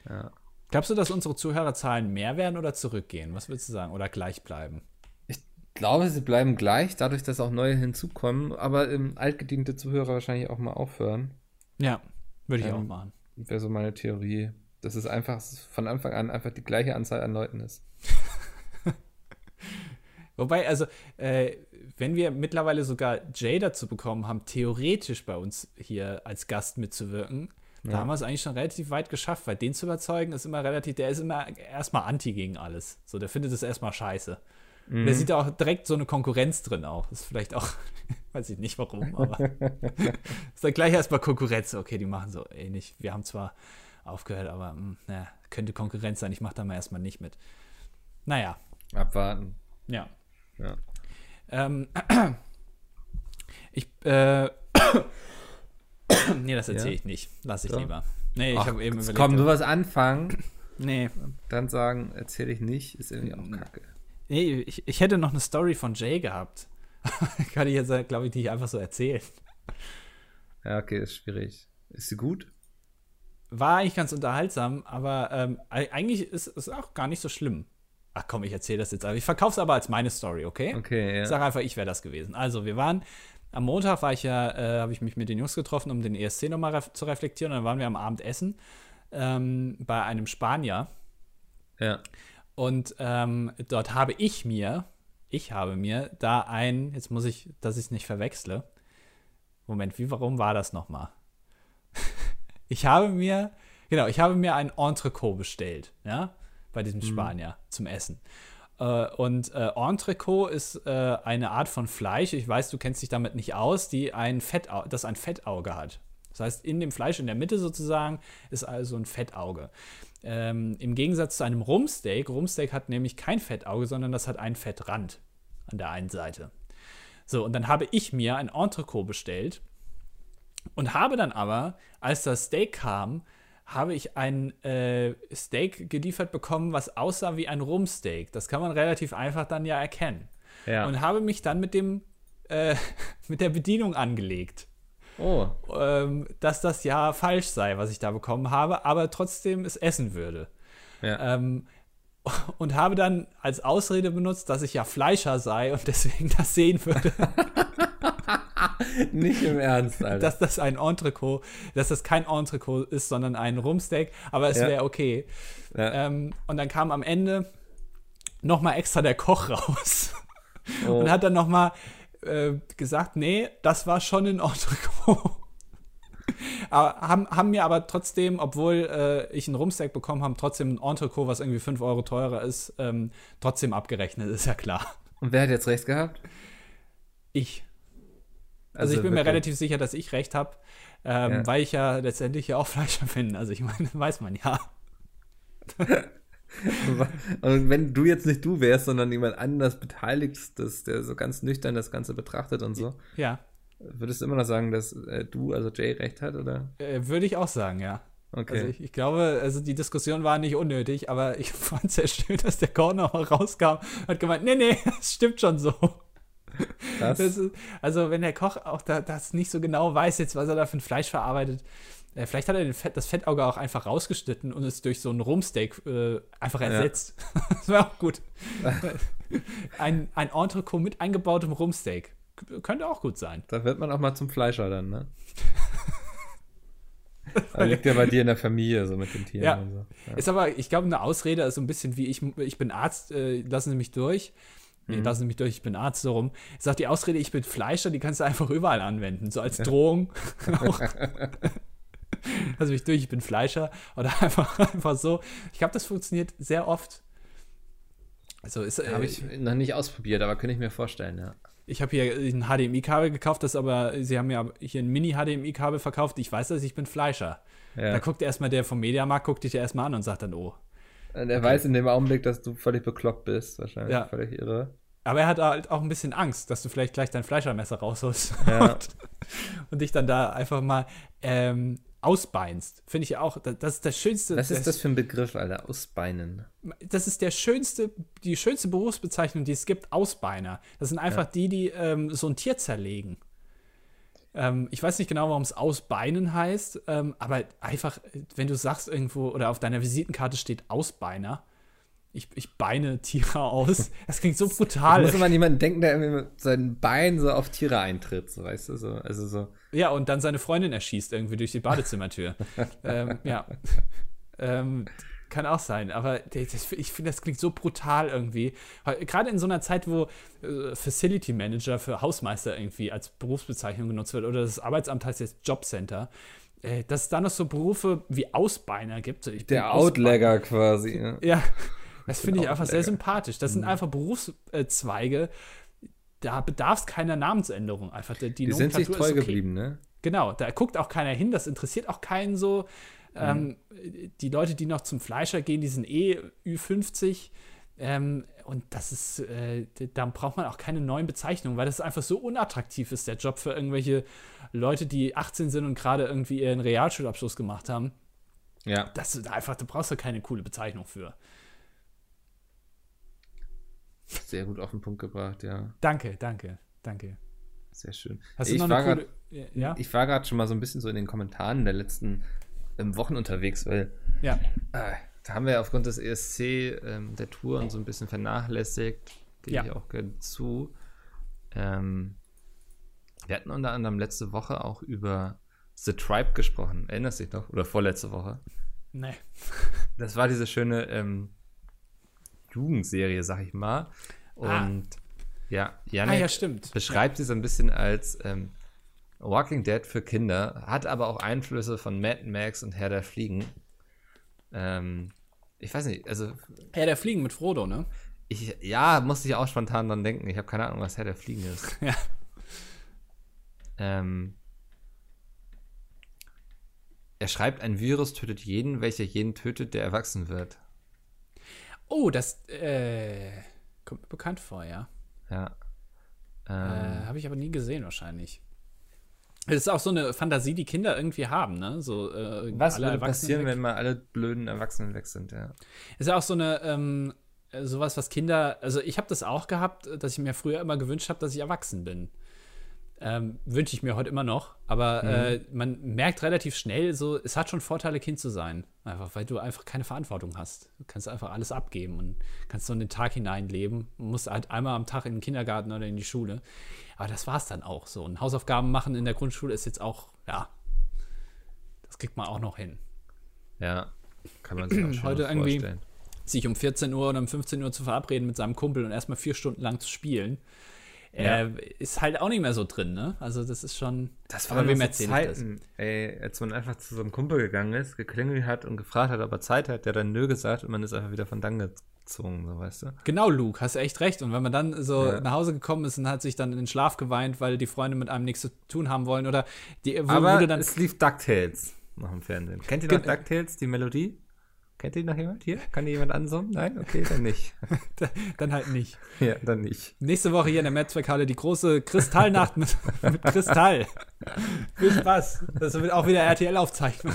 [SPEAKER 2] ja.
[SPEAKER 1] Glaubst du, dass unsere Zuhörerzahlen mehr werden oder zurückgehen? Was würdest du sagen? Oder gleich bleiben?
[SPEAKER 2] Glaube, sie bleiben gleich, dadurch, dass auch neue hinzukommen, aber ähm, altgediente Zuhörer wahrscheinlich auch mal aufhören.
[SPEAKER 1] Ja, würde ich ähm, auch machen.
[SPEAKER 2] Wäre so meine Theorie, dass es einfach von Anfang an einfach die gleiche Anzahl an Leuten ist.
[SPEAKER 1] Wobei, also, äh, wenn wir mittlerweile sogar Jay dazu bekommen haben, theoretisch bei uns hier als Gast mitzuwirken, ja. da haben wir es eigentlich schon relativ weit geschafft, weil den zu überzeugen ist immer relativ, der ist immer erstmal anti gegen alles. So, der findet es erstmal scheiße. Mhm. Der sieht da auch direkt so eine Konkurrenz drin auch. Das ist vielleicht auch, weiß ich nicht warum, aber ist dann gleich erstmal Konkurrenz. Okay, die machen so ähnlich. Wir haben zwar aufgehört, aber mh, hm, na, könnte Konkurrenz sein. Ich mache da mal erstmal nicht mit. Naja.
[SPEAKER 2] Abwarten.
[SPEAKER 1] Ja.
[SPEAKER 2] Ja.
[SPEAKER 1] Ähm, ich, äh, nee, das erzähle ja? ich nicht. Lass ich so. lieber. Nee, ich habe eben
[SPEAKER 2] überlegt. Komm, du was anfangen.
[SPEAKER 1] Nee.
[SPEAKER 2] Dann sagen, erzähle ich nicht, ist irgendwie auch kacke.
[SPEAKER 1] Nee, ich, ich hätte noch eine Story von Jay gehabt. Kann ich jetzt, glaube ich, nicht einfach so erzählen.
[SPEAKER 2] Ja, okay, ist schwierig. Ist sie gut?
[SPEAKER 1] War eigentlich ganz unterhaltsam, aber ähm, eigentlich ist es auch gar nicht so schlimm. Ach komm, ich erzähle das jetzt. Ich verkaufe es aber als meine Story, okay?
[SPEAKER 2] Okay, ja.
[SPEAKER 1] Ich sage einfach, ich wäre das gewesen. Also, wir waren am Montag war ich ja, äh, habe ich mich mit den Jungs getroffen, um den ESC nochmal ref zu reflektieren. Und dann waren wir am Abend essen ähm, bei einem Spanier.
[SPEAKER 2] Ja.
[SPEAKER 1] Und ähm, dort habe ich mir, ich habe mir da ein, jetzt muss ich, dass ich es nicht verwechsle. Moment, wie, warum war das nochmal? ich habe mir Genau, ich habe mir ein Entrecot bestellt, ja, bei diesem Spanier zum Essen. Äh, und äh, Entrecot ist äh, eine Art von Fleisch, ich weiß, du kennst dich damit nicht aus, die ein Fettau das ein Fettauge hat. Das heißt, in dem Fleisch in der Mitte sozusagen ist also ein Fettauge. Ähm, Im Gegensatz zu einem Rumsteak, Rumsteak hat nämlich kein Fettauge, sondern das hat einen Fettrand an der einen Seite. So, und dann habe ich mir ein Entrecot bestellt und habe dann aber, als das Steak kam, habe ich ein äh, Steak geliefert bekommen, was aussah wie ein Rumsteak. Das kann man relativ einfach dann ja erkennen.
[SPEAKER 2] Ja.
[SPEAKER 1] Und habe mich dann mit dem äh, mit der Bedienung angelegt.
[SPEAKER 2] Oh,
[SPEAKER 1] Ähm, dass das ja falsch sei, was ich da bekommen habe, aber trotzdem es essen würde.
[SPEAKER 2] ja.
[SPEAKER 1] Ähm, und habe dann als Ausrede benutzt, dass ich ja Fleischer sei und deswegen das sehen würde,
[SPEAKER 2] Nicht im Ernst, Alter.
[SPEAKER 1] dass das ein Entrecot, dass das kein Entrecot ist, sondern ein Rumsteak, aber es
[SPEAKER 2] Ja.
[SPEAKER 1] wäre okay.
[SPEAKER 2] ja.
[SPEAKER 1] Ähm, und dann kam am Ende noch mal extra der Koch raus
[SPEAKER 2] oh.
[SPEAKER 1] und hat dann noch mal äh, gesagt, nee, das war schon ein Entrecot. aber haben, haben mir aber trotzdem, obwohl äh, ich einen Rumsteak bekommen habe, trotzdem ein Entrecot, was irgendwie 5 Euro teurer ist, ähm, trotzdem abgerechnet, ist ja klar.
[SPEAKER 2] Und wer hat jetzt recht gehabt?
[SPEAKER 1] Ich. Also, ich bin mir
[SPEAKER 2] wirklich.
[SPEAKER 1] relativ sicher, dass ich recht habe, ähm,
[SPEAKER 2] Ja.
[SPEAKER 1] weil ich ja letztendlich ja auch Fleischer bin. Also ich meine, weiß man ja.
[SPEAKER 2] Und wenn du jetzt nicht du wärst, sondern jemand anders beteiligt, das, der so ganz nüchtern das Ganze betrachtet und so,
[SPEAKER 1] Ja,
[SPEAKER 2] würdest du immer noch sagen, dass äh, du, also Jay, recht hat, oder?
[SPEAKER 1] äh, würde ich auch sagen, ja.
[SPEAKER 2] Okay.
[SPEAKER 1] Also ich, ich glaube, also die Diskussion war nicht unnötig, aber ich fand es sehr schön, dass der Corner rauskam und hat gemeint, nee, nee, es stimmt schon so. Das ist, also wenn der Koch auch da, das nicht so genau weiß jetzt, was er da für ein Fleisch verarbeitet, äh, vielleicht hat er Fett, das Fettauge auch einfach rausgeschnitten und es durch so ein Rumsteak äh, einfach ersetzt. das wäre auch gut. ein, ein Entrecot mit eingebautem Rumsteak. Könnte auch gut sein.
[SPEAKER 2] Da wird man auch mal zum Fleischer dann, ne? Da liegt ja bei dir in der Familie so mit den Tieren
[SPEAKER 1] Ja.
[SPEAKER 2] so. Ja.
[SPEAKER 1] Ist aber, ich glaube, eine Ausrede ist so ein bisschen wie ich, ich bin Arzt, äh, lassen Sie mich durch. Nee,
[SPEAKER 2] Mhm.
[SPEAKER 1] lassen Sie mich durch, ich bin Arzt, so rum. Ich sag, die Ausrede, ich bin Fleischer, die kannst du einfach überall anwenden. So als Drohung. Also mich durch, ich bin Fleischer. Oder einfach, einfach so. Ich glaube, das funktioniert sehr oft. Also ist, äh,
[SPEAKER 2] Habe ich noch nicht ausprobiert, aber könnte ich mir vorstellen, ja.
[SPEAKER 1] ich habe hier ein HDMI-Kabel gekauft, das aber, sie haben mir hier ein Mini-HDMI-Kabel verkauft. Ich weiß, dass ich bin Fleischer.
[SPEAKER 2] ja.
[SPEAKER 1] Da guckt erstmal der vom Mediamarkt, guckt dich ja erstmal an und sagt dann, oh.
[SPEAKER 2] Und er weiß in dem Augenblick, dass du völlig bekloppt bist, wahrscheinlich.
[SPEAKER 1] Ja.
[SPEAKER 2] Völlig irre.
[SPEAKER 1] Aber er hat halt auch ein bisschen Angst, dass du vielleicht gleich dein Fleischermesser rausholst
[SPEAKER 2] Ja.
[SPEAKER 1] und, und dich dann da einfach mal ähm, ausbeinst. Finde ich auch, das, ist das Schönste.
[SPEAKER 2] Was ist das für ein Begriff, Alter? Ausbeinen.
[SPEAKER 1] Das ist der schönste, die schönste Berufsbezeichnung, die es gibt, Ausbeiner. Das sind einfach die, die ähm, so ein Tier zerlegen. Ähm, ich weiß nicht genau, warum es Ausbeinen heißt, ähm, aber einfach, wenn du sagst irgendwo oder auf deiner Visitenkarte steht Ausbeiner, ich, ich beine Tiere aus. Das klingt so
[SPEAKER 2] Da
[SPEAKER 1] brutal.
[SPEAKER 2] muss immer an jemanden denken, der mit seinen Beinen so auf Tiere eintritt, so weißt du, so. Also so.
[SPEAKER 1] Ja, und dann seine Freundin erschießt irgendwie durch die Badezimmertür. ähm, ja. Ähm, kann auch sein, aber ich finde, das klingt so brutal irgendwie. Gerade in so einer Zeit, wo äh, Facility Manager für Hausmeister irgendwie als Berufsbezeichnung genutzt wird oder das Arbeitsamt heißt jetzt Jobcenter, äh, dass es da noch so Berufe wie Ausbeiner gibt. So,
[SPEAKER 2] Der Outlegger quasi. Ne?
[SPEAKER 1] Ja, das finde ich einfach sehr sympathisch. Das
[SPEAKER 2] Mhm.
[SPEAKER 1] sind einfach Berufszweige, da bedarf es keiner Namensänderung. Einfach die, die
[SPEAKER 2] Die sind sich treu
[SPEAKER 1] ist okay.
[SPEAKER 2] geblieben, ne?
[SPEAKER 1] Genau, da guckt auch keiner hin, das interessiert auch keinen so. Ähm, die Leute, die noch zum Fleischer gehen, die sind eh Ü50. Ähm, und das ist, äh, da braucht man auch keine neuen Bezeichnungen, weil das einfach so unattraktiv ist, der Job für irgendwelche Leute, die 18 sind und gerade irgendwie ihren Realschulabschluss gemacht haben.
[SPEAKER 2] Ja.
[SPEAKER 1] Das ist einfach, da brauchst du keine coole Bezeichnung für.
[SPEAKER 2] Sehr gut auf den Punkt gebracht, ja.
[SPEAKER 1] Danke, danke, danke.
[SPEAKER 2] Sehr schön.
[SPEAKER 1] Hast du
[SPEAKER 2] ich
[SPEAKER 1] noch
[SPEAKER 2] war
[SPEAKER 1] eine
[SPEAKER 2] grad,
[SPEAKER 1] coole. Ja?
[SPEAKER 2] Ich war gerade schon mal so ein bisschen so in den Kommentaren der letzten ähm, Wochen unterwegs, weil
[SPEAKER 1] ja.
[SPEAKER 2] äh, da haben wir ja aufgrund des ESC ähm, der Touren so ein bisschen vernachlässigt. Gehe
[SPEAKER 1] Ja.
[SPEAKER 2] ich auch gerne zu. Ähm, wir hatten unter anderem letzte Woche auch über The Tribe gesprochen. Erinnerst du dich noch? Oder vorletzte Woche?
[SPEAKER 1] Nee.
[SPEAKER 2] Das war diese schöne ähm, Jugendserie, sag ich mal.
[SPEAKER 1] Ah.
[SPEAKER 2] Und ja,
[SPEAKER 1] Ah,
[SPEAKER 2] Janik
[SPEAKER 1] ja, stimmt.
[SPEAKER 2] beschreibt sie so ein bisschen als ähm, Walking Dead für Kinder, hat aber auch Einflüsse von Mad Max und Herr der Fliegen. Ähm, ich weiß nicht, also.
[SPEAKER 1] Herr der Fliegen mit Frodo, ne?
[SPEAKER 2] Ich, ja, musste ich auch spontan dran denken. Ich habe keine Ahnung, was Herr der Fliegen ist.
[SPEAKER 1] ja.
[SPEAKER 2] Ähm, er schreibt, ein Virus tötet jeden, welcher jeden tötet, der erwachsen wird.
[SPEAKER 1] Oh, das äh, kommt mir bekannt vor, ja.
[SPEAKER 2] Ja.
[SPEAKER 1] Ähm, äh, Habe ich aber nie gesehen, wahrscheinlich. Das ist auch so eine Fantasie, die Kinder irgendwie haben, ne? So,
[SPEAKER 2] äh, Was würde passieren, weg. wenn mal alle blöden Erwachsenen weg sind, ja.
[SPEAKER 1] Ist ja auch so eine, ähm, sowas, was Kinder, also ich habe das auch gehabt, dass ich mir früher immer gewünscht habe, dass ich erwachsen bin. Ähm, Wünsche ich mir heute immer noch. Aber mhm. äh, man merkt relativ schnell, so, es hat schon Vorteile, Kind zu sein. Einfach, weil du einfach keine Verantwortung hast. Du kannst einfach alles abgeben und kannst so in den Tag hineinleben. Musst halt einmal am Tag in den Kindergarten oder in die Schule. Aber das war es dann auch so. Und Hausaufgaben machen in der Grundschule ist jetzt auch, ja, das kriegt man auch noch hin.
[SPEAKER 2] Ja, kann man sich auch schon Heute irgendwie vorstellen.
[SPEAKER 1] sich um 14 Uhr oder um 15 Uhr zu verabreden mit seinem Kumpel und erstmal vier Stunden lang zu spielen ja. äh, ist halt auch nicht mehr so drin, ne? Also das ist schon.
[SPEAKER 2] Das war wem so Zeiten, ey, als man einfach zu so einem Kumpel gegangen ist, geklingelt hat und gefragt hat, ob er Zeit hat, der dann nö gesagt und man ist einfach wieder von dann gezogen, so weißt du?
[SPEAKER 1] Genau, Luke, hast du echt recht. Und wenn man dann so ja. nach Hause gekommen ist und hat sich dann in den Schlaf geweint, weil die Freunde mit einem nichts zu tun haben wollen oder die
[SPEAKER 2] wo, Aber dann es lief DuckTales noch im Fernsehen. Kennt ihr noch DuckTales, die Melodie? Kennt ihr noch jemand hier? Kann ihr jemand ansummen? Nein? Okay, dann nicht.
[SPEAKER 1] dann halt nicht.
[SPEAKER 2] Ja, dann nicht.
[SPEAKER 1] Nächste Woche hier in der Metzwerkhalle die große Kristallnacht mit, mit Kristall. Viel Spaß. Das wird auch wieder RTL-Aufzeichnung.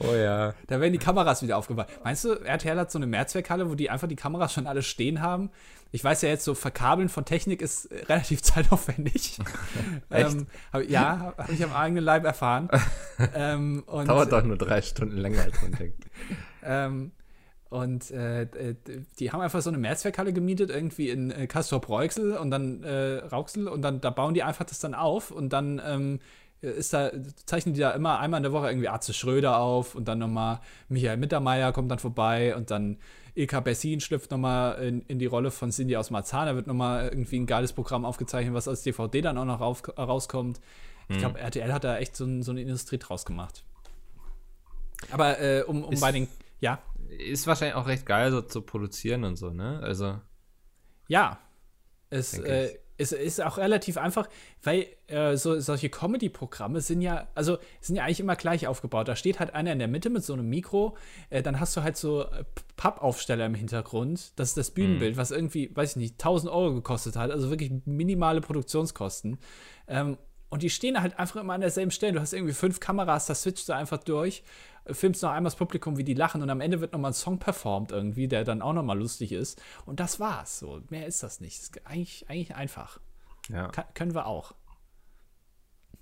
[SPEAKER 2] Oh ja.
[SPEAKER 1] Da werden die Kameras wieder aufgebaut. Meinst du, RTL hat so eine Mehrzweckhalle, wo die einfach die Kameras schon alle stehen haben? Ich weiß ja jetzt, so Verkabeln von Technik ist relativ zeitaufwendig. Echt? Ähm, hab, ja, habe ich am eigenen Leib erfahren.
[SPEAKER 2] ähm, Dauert doch nur drei Stunden länger, als man denkt.
[SPEAKER 1] Ähm, und äh, die haben einfach so eine Mehrzweckhalle gemietet, irgendwie in äh, Castor-Breuxel und dann äh, Rauxel und dann da bauen die einfach das dann auf und dann ähm, ist da, zeichnen die da immer einmal in der Woche irgendwie Arze Schröder auf und dann nochmal Michael Mittermeier kommt dann vorbei und dann Ilka Bessin schlüpft nochmal in, in die Rolle von Cindy aus Marzahn. Da wird nochmal irgendwie ein geiles Programm aufgezeichnet, was als DVD dann auch noch rauf, rauskommt. Ich glaube, mhm. RTL hat da echt so, so, eine Industrie draus gemacht. Aber äh, um, um bei den ja.
[SPEAKER 2] Ist wahrscheinlich auch recht geil, so zu produzieren und so, ne? Also.
[SPEAKER 1] Ja. Es, äh, es ist auch relativ einfach, weil äh, so, solche Comedy-Programme sind ja, also sind ja eigentlich immer gleich aufgebaut. Da steht halt einer in der Mitte mit so einem Mikro, äh, dann hast du halt so äh, Pappaufsteller im Hintergrund. Das ist das Bühnenbild, mhm. was irgendwie, weiß ich nicht, 1000 Euro gekostet hat. Also wirklich minimale Produktionskosten. Ähm, und die stehen halt einfach immer an derselben Stelle. Du hast irgendwie fünf Kameras, da switcht du einfach durch filmst noch einmal das Publikum, wie die lachen und am Ende wird nochmal ein Song performt irgendwie, der dann auch nochmal lustig ist. Und das war's. So, mehr ist das nicht. Ist eigentlich, eigentlich einfach. Ja. Kann, können wir auch.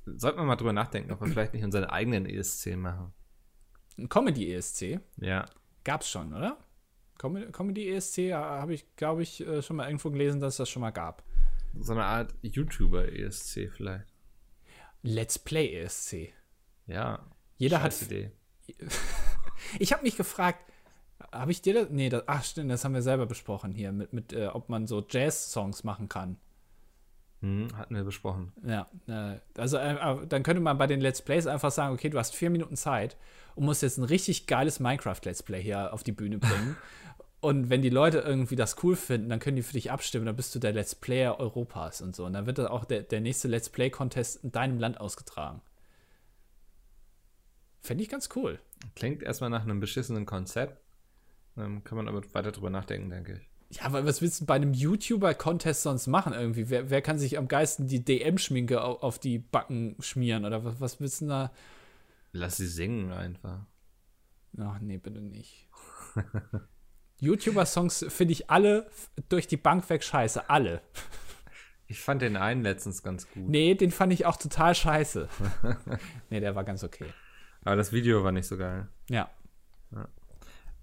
[SPEAKER 2] Sollten wir mal drüber nachdenken, ob wir vielleicht nicht unseren eigenen ESC machen.
[SPEAKER 1] Ein Comedy-ESC?
[SPEAKER 2] Ja.
[SPEAKER 1] Gab's schon, oder? Comedy-ESC habe ich, glaube ich, äh, schon mal irgendwo gelesen, dass es das schon mal gab.
[SPEAKER 2] So eine Art YouTuber-ESC vielleicht.
[SPEAKER 1] Let's Play-ESC.
[SPEAKER 2] Ja.
[SPEAKER 1] Jeder hat. Idee ich habe mich gefragt, habe ich dir das? Nee, das, ach stimmt, das haben wir selber besprochen hier, mit, mit äh, ob man so Jazz-Songs machen kann.
[SPEAKER 2] Hm, hatten wir besprochen.
[SPEAKER 1] Ja, äh, also äh, dann könnte man bei den Let's Plays einfach sagen, okay, du hast vier Minuten Zeit und musst jetzt ein richtig geiles Minecraft-Let's Play hier auf die Bühne bringen. und wenn die Leute irgendwie das cool finden, dann können die für dich abstimmen, dann bist du der Let's Player Europas und so. Und dann wird dann auch der, der nächste Let's Play-Contest in deinem Land ausgetragen. Fände ich ganz cool.
[SPEAKER 2] Klingt erstmal nach einem beschissenen Konzept. Ähm, kann man aber weiter drüber nachdenken, denke ich.
[SPEAKER 1] Ja, aber was willst du bei einem YouTuber-Contest sonst machen irgendwie? Wer, wer, kann sich am geisten die DM-Schminke auf, auf, die Backen schmieren? Oder was, was willst du da?
[SPEAKER 2] Lass sie singen einfach.
[SPEAKER 1] Ach nee, bitte nicht. YouTuber-Songs finde ich alle durch die Bank weg scheiße. Alle.
[SPEAKER 2] Ich fand den einen letztens ganz gut.
[SPEAKER 1] Nee, den fand ich auch total scheiße. nee, der war ganz okay.
[SPEAKER 2] Aber das Video war nicht so geil.
[SPEAKER 1] Ja.
[SPEAKER 2] ja.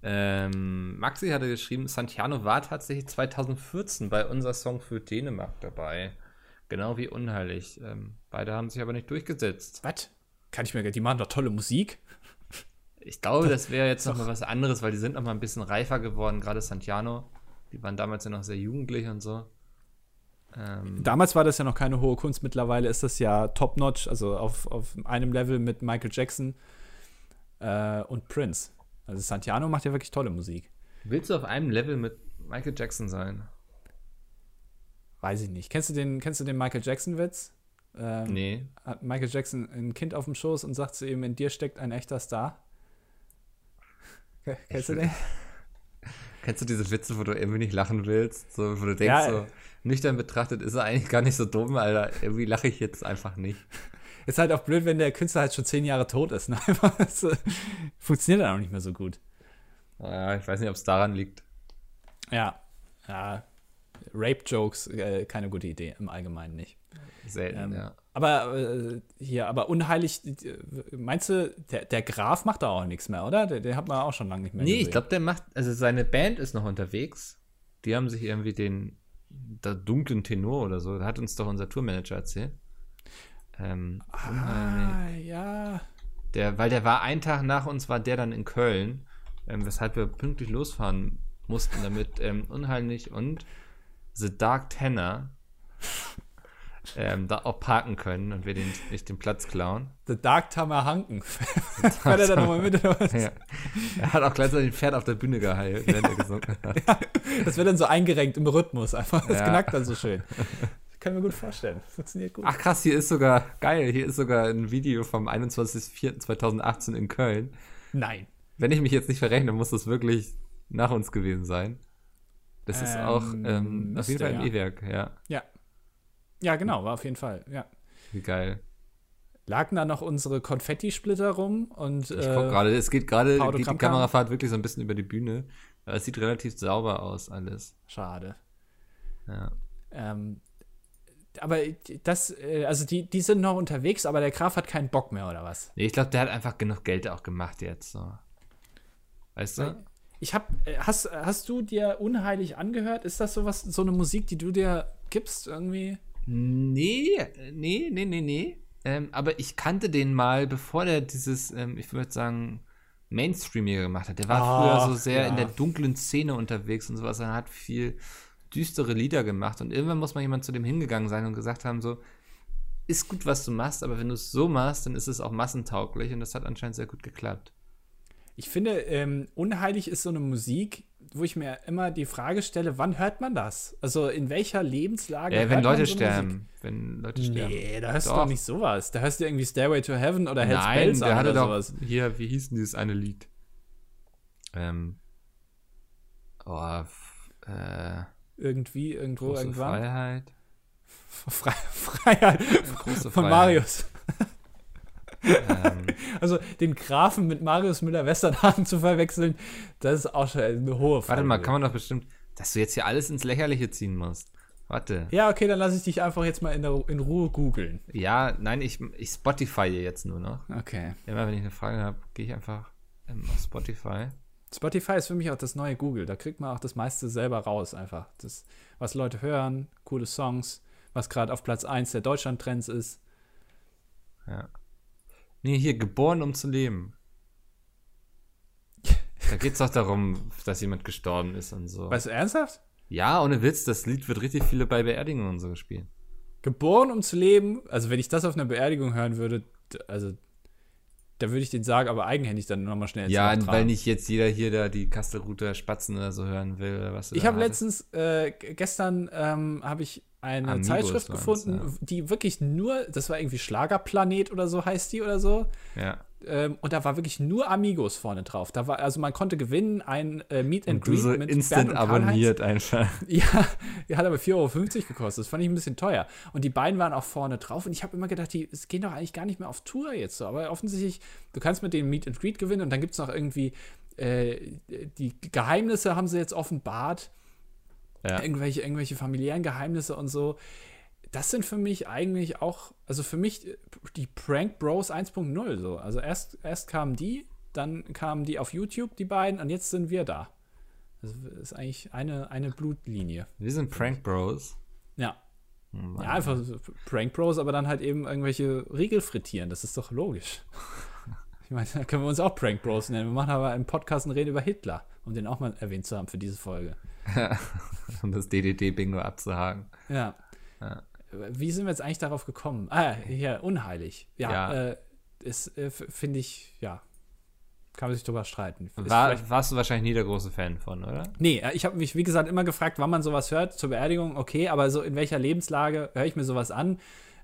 [SPEAKER 2] Ähm, Maxi hatte geschrieben, Santiano war tatsächlich 2014 bei unser Song für Dänemark dabei. Genau wie unheilig. Ähm, beide haben sich aber nicht durchgesetzt.
[SPEAKER 1] Was? Kann ich mir, die machen doch tolle Musik.
[SPEAKER 2] Ich glaube, das wäre jetzt nochmal was anderes, weil die sind nochmal ein bisschen reifer geworden, gerade Santiano. Die waren damals ja noch sehr jugendlich und so.
[SPEAKER 1] Ähm, Damals war das ja noch keine hohe Kunst, mittlerweile ist das ja top-notch, also auf, auf einem Level mit Michael Jackson äh, und Prince. Also Santiano macht ja wirklich tolle Musik.
[SPEAKER 2] Willst du auf einem Level mit Michael Jackson sein?
[SPEAKER 1] Weiß ich nicht. Kennst du den, kennst du den Michael Jackson-Witz?
[SPEAKER 2] Ähm, nee.
[SPEAKER 1] Hat Michael Jackson ein Kind auf dem Schoß und sagt zu ihm, in dir steckt ein echter Star?
[SPEAKER 2] Kennst du den? Kennst du diese Witze, wo du irgendwie nicht lachen willst? So, wo du denkst, ja, so nüchtern betrachtet ist er eigentlich gar nicht so dumm, Alter. Irgendwie lache ich jetzt einfach nicht.
[SPEAKER 1] Ist halt auch blöd, wenn der Künstler halt schon zehn Jahre tot ist. Ne? Das, funktioniert dann auch nicht mehr so gut.
[SPEAKER 2] Ja, ich weiß nicht, ob es daran liegt.
[SPEAKER 1] Ja, ja. Rape-Jokes, äh, keine gute Idee, im Allgemeinen nicht.
[SPEAKER 2] Selten, ähm, ja.
[SPEAKER 1] Aber äh, hier, aber unheilig, meinst du, der, der Graf macht da auch nichts mehr, oder? Den, den hat man auch schon lange nicht mehr
[SPEAKER 2] Nee, gesehen. ich glaube, der macht, also seine Band ist noch unterwegs. Die haben sich irgendwie den der dunklen Tenor oder so, da hat uns doch unser Tourmanager erzählt. Ähm,
[SPEAKER 1] ah, ja.
[SPEAKER 2] Der, weil der war einen Tag nach uns, war der dann in Köln, ähm, weshalb wir pünktlich losfahren mussten, damit ähm, Unheimlich und The Dark Tenor ähm, da auch parken können und wir den, nicht den Platz klauen.
[SPEAKER 1] The Dark Tamer Hanken. Fährt er da nochmal mit oder was? Ja.
[SPEAKER 2] Er hat auch gleichzeitig ein Pferd auf der Bühne geheilt, während er gesungen hat. ja,
[SPEAKER 1] das wird dann so eingerenkt im Rhythmus einfach. Das ja. knackt dann so schön. Das kann ich mir gut vorstellen. Funktioniert gut.
[SPEAKER 2] Ach krass, hier ist sogar, geil, hier ist sogar ein Video vom 21.04.2018 in Köln.
[SPEAKER 1] Nein.
[SPEAKER 2] Wenn ich mich jetzt nicht verrechne, muss das wirklich nach uns gewesen sein. Das ist auch ähm, ähm auf jeden Fall im E-Werk, ja.
[SPEAKER 1] Ja, ja, genau, war auf jeden Fall, ja.
[SPEAKER 2] Wie geil.
[SPEAKER 1] Lagen da noch unsere Konfettisplitter rum und.
[SPEAKER 2] Ich äh, guck gerade, es geht gerade, die Kamerafahrt wirklich so ein bisschen über die Bühne. Es sieht relativ sauber aus, alles.
[SPEAKER 1] Schade.
[SPEAKER 2] Ja.
[SPEAKER 1] Ähm, aber das, äh, also die, die sind noch unterwegs, aber der Graf hat keinen Bock mehr, oder was?
[SPEAKER 2] Nee, ich glaube, der hat einfach genug Geld auch gemacht jetzt. So. Weißt du?
[SPEAKER 1] Ich hab, äh, hast, hast du dir unheilig angehört? Ist das sowas, so eine Musik, die du dir gibst irgendwie?
[SPEAKER 2] Nee, nee, nee, nee, nee. Ähm, aber ich kannte den mal, bevor der dieses, ähm, ich würde sagen, Mainstream hier gemacht hat. Der war oh, früher so sehr ja. in der dunklen Szene unterwegs und sowas. Er hat viel düstere Lieder gemacht. Und irgendwann muss mal jemand zu dem hingegangen sein und gesagt haben: so, ist gut, was du machst, aber wenn du es so machst, dann ist es auch massentauglich. Und das hat anscheinend sehr gut geklappt.
[SPEAKER 1] Ich finde, ähm, Unheilig ist so eine Musik, wo ich mir immer die Frage stelle, wann hört man das? Also in welcher Lebenslage?
[SPEAKER 2] Ja, wenn Leute so sterben. Wenn Leute sterben.
[SPEAKER 1] Nee, da hörst doch. du doch nicht sowas. Da hörst du irgendwie Stairway to Heaven oder Hell's Nein, Bells
[SPEAKER 2] der hatte doch sowas. Hier, wie hieß denn dieses eine Lied? Ähm. Oh, äh,
[SPEAKER 1] Irgendwie, irgendwo, irgendwann.
[SPEAKER 2] Freiheit.
[SPEAKER 1] Fre Freiheit. Große Von Freiheit. Marius. Ähm, also den Grafen mit Marius Müller-Westernhagen zu verwechseln, das ist auch schon eine hohe
[SPEAKER 2] Frage. Warte mal, kann man doch bestimmt, dass du jetzt hier alles ins Lächerliche ziehen musst. Warte.
[SPEAKER 1] Ja, okay, dann lasse ich dich einfach jetzt mal in, der, in Ruhe googeln.
[SPEAKER 2] Ja, nein, ich, ich Spotify jetzt nur noch.
[SPEAKER 1] Okay.
[SPEAKER 2] Immer wenn ich eine Frage habe, gehe ich einfach ähm, auf Spotify.
[SPEAKER 1] Spotify ist für mich auch das neue Google. Da kriegt man auch das meiste selber raus, einfach. Das, was Leute hören, coole Songs, was gerade auf Platz 1 der Deutschland-Trends ist.
[SPEAKER 2] Ja. Nee, hier, geboren, um zu leben. Da geht es doch darum, dass jemand gestorben ist und so.
[SPEAKER 1] Weißt du ernsthaft?
[SPEAKER 2] Ja, ohne Witz, das Lied wird richtig viele bei Beerdigungen und so gespielt.
[SPEAKER 1] Geboren, um zu leben, also wenn ich das auf einer Beerdigung hören würde, also da würde ich den sagen, aber eigenhändig dann nochmal schnell
[SPEAKER 2] Ja, weil nicht jetzt jeder hier da die Kastelruther Spatzen oder so hören will oder was.
[SPEAKER 1] Ich habe letztens, äh, gestern ähm, habe ich eine Amigos Zeitschrift gefunden, ja. die wirklich nur, das war irgendwie Schlagerplanet oder so heißt die oder so.
[SPEAKER 2] Ja.
[SPEAKER 1] Ähm, und da war wirklich nur Amigos vorne drauf. Da war, also man konnte gewinnen ein äh, Meet and
[SPEAKER 2] Greet so mit instant abonniert einfach.
[SPEAKER 1] Ja, die hat aber 4,50 Euro gekostet. Das fand ich ein bisschen teuer. Und die beiden waren auch vorne drauf. Und ich habe immer gedacht, die es gehen doch eigentlich gar nicht mehr auf Tour jetzt so. Aber offensichtlich, du kannst mit dem Meet and Greet gewinnen und dann gibt es noch irgendwie äh, die Geheimnisse haben sie jetzt offenbart ja. Irgendwelche, irgendwelche familiären Geheimnisse und so. Das sind für mich eigentlich auch, also für mich die Prank Bros 1.0 so. Also erst, erst kamen die, dann kamen die auf YouTube, die beiden, und jetzt sind wir da. Das ist eigentlich eine, eine Blutlinie.
[SPEAKER 2] Wir sind Prank Bros.
[SPEAKER 1] Ja. Oh ja, einfach Prank Bros, aber dann halt eben irgendwelche Riegel frittieren. Das ist doch logisch. Ich meine, da können wir uns auch Prank Bros nennen. Wir machen aber einen Podcast und reden über Hitler, um den auch mal erwähnt zu haben für diese Folge.
[SPEAKER 2] um das DDD-Bingo abzuhaken.
[SPEAKER 1] Ja. ja. Wie sind wir jetzt eigentlich darauf gekommen? Ah, hier, unheilig. Ja, ja. Äh, ist, äh, finde ich, ja. kann man sich drüber streiten.
[SPEAKER 2] War, warst du wahrscheinlich nie der große Fan von, oder?
[SPEAKER 1] Nee, äh, ich habe mich, wie gesagt, immer gefragt, wann man sowas hört zur Beerdigung, okay, aber so in welcher Lebenslage höre ich mir sowas an?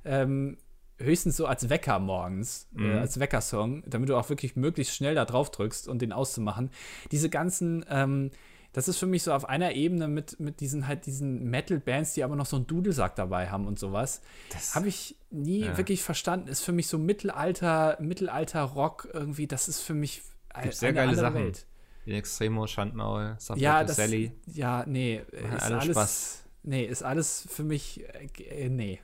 [SPEAKER 1] Ähm, höchstens so als Wecker morgens, äh, mhm. äh, als Weckersong, damit du auch wirklich möglichst schnell da drauf drückst und den auszumachen. Diese ganzen, ähm, das ist für mich so auf einer Ebene mit, mit diesen halt diesen Metal-Bands, die aber noch so einen Dudelsack dabei haben und sowas. Das habe ich nie ja. wirklich verstanden. Ist für mich so Mittelalter, Mittelalter-Rock irgendwie, das ist für mich
[SPEAKER 2] Gibt sehr geile Sachen. Welt. In Extremo, Schandmaul,
[SPEAKER 1] Subway ja, das, Sally. Ja, nee, ist alles, Spaß. Nee, ist alles für mich, äh, nee.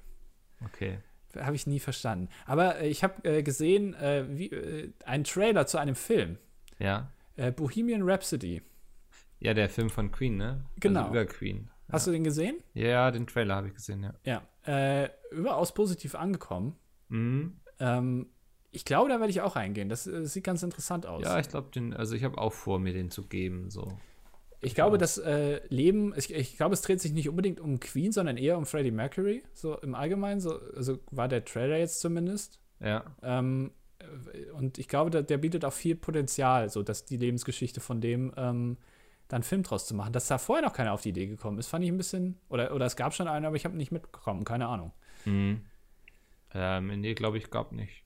[SPEAKER 2] Okay.
[SPEAKER 1] Habe ich nie verstanden. Aber äh, ich habe äh, gesehen, äh, wie, äh, einen Trailer zu einem Film.
[SPEAKER 2] Ja.
[SPEAKER 1] Äh, Bohemian Rhapsody.
[SPEAKER 2] Ja, der Film von Queen, ne?
[SPEAKER 1] Genau. Also
[SPEAKER 2] über Queen.
[SPEAKER 1] Hast du den gesehen?
[SPEAKER 2] Ja, den Trailer habe ich gesehen, ja.
[SPEAKER 1] Ja. Äh, überaus positiv angekommen.
[SPEAKER 2] Mhm.
[SPEAKER 1] Ähm, ich glaube, da werde ich auch reingehen. Das, das sieht ganz interessant aus.
[SPEAKER 2] Ja, ich glaube, den, also ich habe auch vor, mir den zu geben, so.
[SPEAKER 1] Ich glaube, das äh, Leben, ich, ich, glaube, es dreht sich nicht unbedingt um Queen, sondern eher um Freddie Mercury, so im Allgemeinen. So, also war der Trailer jetzt zumindest.
[SPEAKER 2] Ja.
[SPEAKER 1] Ähm, und ich glaube, der, der, bietet auch viel Potenzial, so dass die Lebensgeschichte von dem ähm, dann Film draus zu machen. Dass da vorher noch keiner auf die Idee gekommen ist, fand ich ein bisschen. Oder, oder es gab schon einen, aber ich habe nicht mitbekommen, keine Ahnung.
[SPEAKER 2] Mhm. Ähm, nee, glaube ich, gab nicht.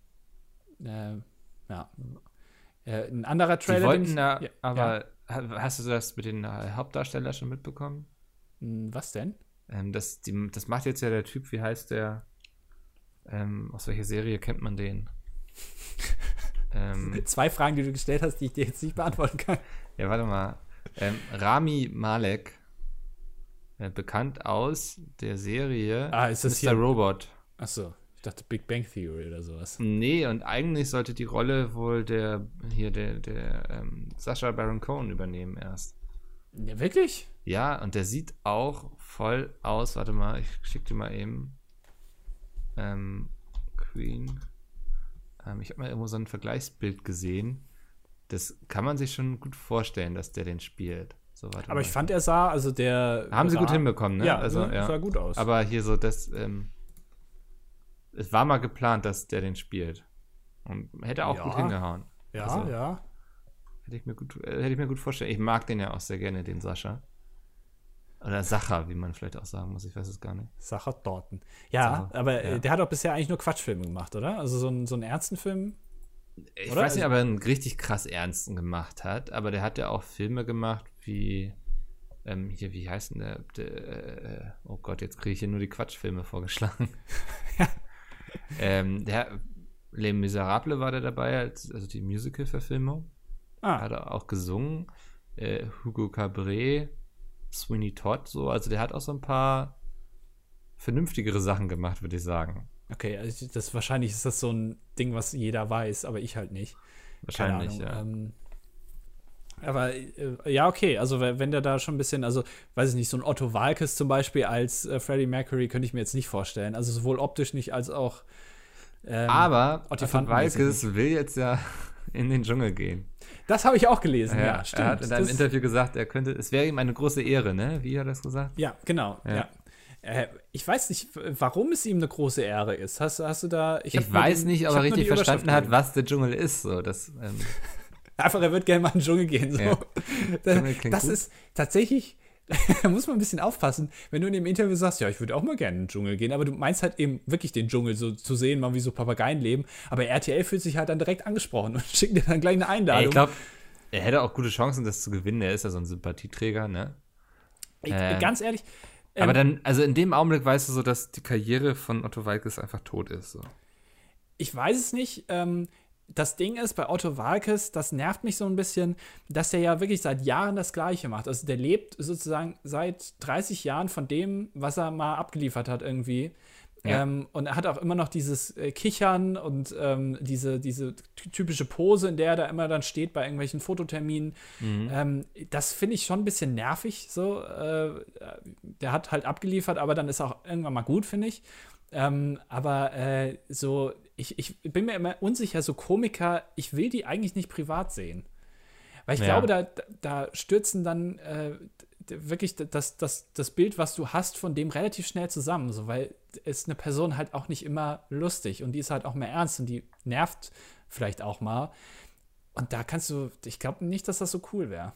[SPEAKER 1] Äh, ja. Äh, ein anderer Trailer. Die
[SPEAKER 2] wollten ich, da, ja, aber ja. Hast du das mit den äh, Hauptdarstellern schon mitbekommen?
[SPEAKER 1] Hm, was denn?
[SPEAKER 2] Ähm, das, die, das macht jetzt ja der Typ, wie heißt der? Ähm, aus welcher Serie kennt man den?
[SPEAKER 1] ähm, Zwei Fragen, die du gestellt hast, die ich dir jetzt nicht beantworten kann.
[SPEAKER 2] Ja, warte mal. Ähm, Rami Malek, äh, bekannt aus der Serie
[SPEAKER 1] ah, ist das
[SPEAKER 2] Mr. Hier? Robot.
[SPEAKER 1] Achso, dachte Big Bang Theory oder sowas.
[SPEAKER 2] Nee, und eigentlich sollte die Rolle wohl der hier der, der ähm, Sascha Baron Cohen übernehmen erst.
[SPEAKER 1] Ja, wirklich?
[SPEAKER 2] Ja, und der sieht auch voll aus. Warte mal, ich schick dir mal eben. Ähm, Queen. Ähm, ich habe mal irgendwo so ein Vergleichsbild gesehen. Das kann man sich schon gut vorstellen, dass der den spielt. So,
[SPEAKER 1] aber ich fand, er sah, also der.
[SPEAKER 2] Haben sie gut hinbekommen, ne?
[SPEAKER 1] Ja, also, ja. sah gut aus.
[SPEAKER 2] Aber hier so das, ähm, es war mal geplant, dass der den spielt. Und hätte auch ja. gut hingehauen.
[SPEAKER 1] Ja, also, ja.
[SPEAKER 2] Hätte ich, mir gut, äh, hätte ich mir gut vorstellen. Ich mag den ja auch sehr gerne, den Sascha. Oder Sacher, wie man vielleicht auch sagen muss. Ich weiß es gar nicht.
[SPEAKER 1] Sacher Dorten. Ja, Sacher, aber äh, ja. der hat auch bisher eigentlich nur Quatschfilme gemacht, oder? Also so, ein, so einen ernsten Film.
[SPEAKER 2] Ich oder? weiß nicht, ob er einen richtig krass ernsten gemacht hat, aber der hat ja auch Filme gemacht wie. Ähm, hier, wie heißt denn der? der äh, oh Gott, jetzt kriege ich hier nur die Quatschfilme vorgeschlagen. ja. ähm, der Les Miserables war der dabei, also die Musical-Verfilmung. Ah. Hat er auch gesungen. Äh, Hugo Cabret, Sweeney Todd, so. Also der hat auch so ein paar vernünftigere Sachen gemacht, würde ich sagen.
[SPEAKER 1] Okay, also das wahrscheinlich ist das so ein Ding, was jeder weiß, aber ich halt nicht.
[SPEAKER 2] Wahrscheinlich, ja.
[SPEAKER 1] Ähm, aber äh, ja, okay, also wenn der da schon ein bisschen, also weiß ich nicht, so ein Otto Walkes zum Beispiel als äh, Freddie Mercury könnte ich mir jetzt nicht vorstellen. Also sowohl optisch nicht als auch.
[SPEAKER 2] Ähm, Aber Otto Walkes will jetzt ja in den Dschungel gehen.
[SPEAKER 1] Das habe ich auch gelesen, ja, ja stimmt.
[SPEAKER 2] Er hat in einem Interview gesagt, er könnte, es wäre ihm eine große Ehre, ne? Wie hat er das gesagt?
[SPEAKER 1] Ja, genau, ja. ja. Äh, ich weiß nicht, warum es ihm eine große Ehre ist. Hast, hast du da.
[SPEAKER 2] Ich, ich weiß den, nicht, ob er richtig verstanden hat, was der Dschungel ist. So, das, ähm,
[SPEAKER 1] Einfach, er wird gerne mal in den Dschungel gehen. So. Ja. das, das ist tatsächlich, da muss man ein bisschen aufpassen, wenn du in dem Interview sagst, ja, ich würde auch mal gerne in den Dschungel gehen, aber du meinst halt eben wirklich den Dschungel so zu sehen, mal wie so Papageien leben. Aber RTL fühlt sich halt dann direkt angesprochen und schickt dir dann gleich eine Einladung.
[SPEAKER 2] ich glaube, er hätte auch gute Chancen, das zu gewinnen. Er ist ja so ein Sympathieträger, ne?
[SPEAKER 1] Ich, äh, ganz ehrlich.
[SPEAKER 2] Ähm, aber dann, also in dem Augenblick weißt du so, dass die Karriere von Otto Walkes einfach tot ist. So.
[SPEAKER 1] Ich weiß es nicht. Ähm, das Ding ist bei Otto Walkes, das nervt mich so ein bisschen, dass der ja wirklich seit Jahren das Gleiche macht. Also der lebt sozusagen seit 30 Jahren von dem, was er mal abgeliefert hat irgendwie. Ja. Ähm, und er hat auch immer noch dieses äh, Kichern und ähm, diese, diese typische Pose, in der er da immer dann steht bei irgendwelchen Fototerminen. Mhm. Ähm, das finde ich schon ein bisschen nervig. So, äh, der hat halt abgeliefert, aber dann ist auch irgendwann mal gut, finde ich. Ähm, aber äh, so, ich, ich bin mir immer unsicher, so Komiker, ich will die eigentlich nicht privat sehen. Weil ich ja. glaube, da, da stürzen dann äh, wirklich das, das, das Bild, was du hast, von dem relativ schnell zusammen. So, weil ist eine Person halt auch nicht immer lustig und die ist halt auch mehr ernst und die nervt vielleicht auch mal. Und da kannst du, ich glaube nicht, dass das so cool wäre.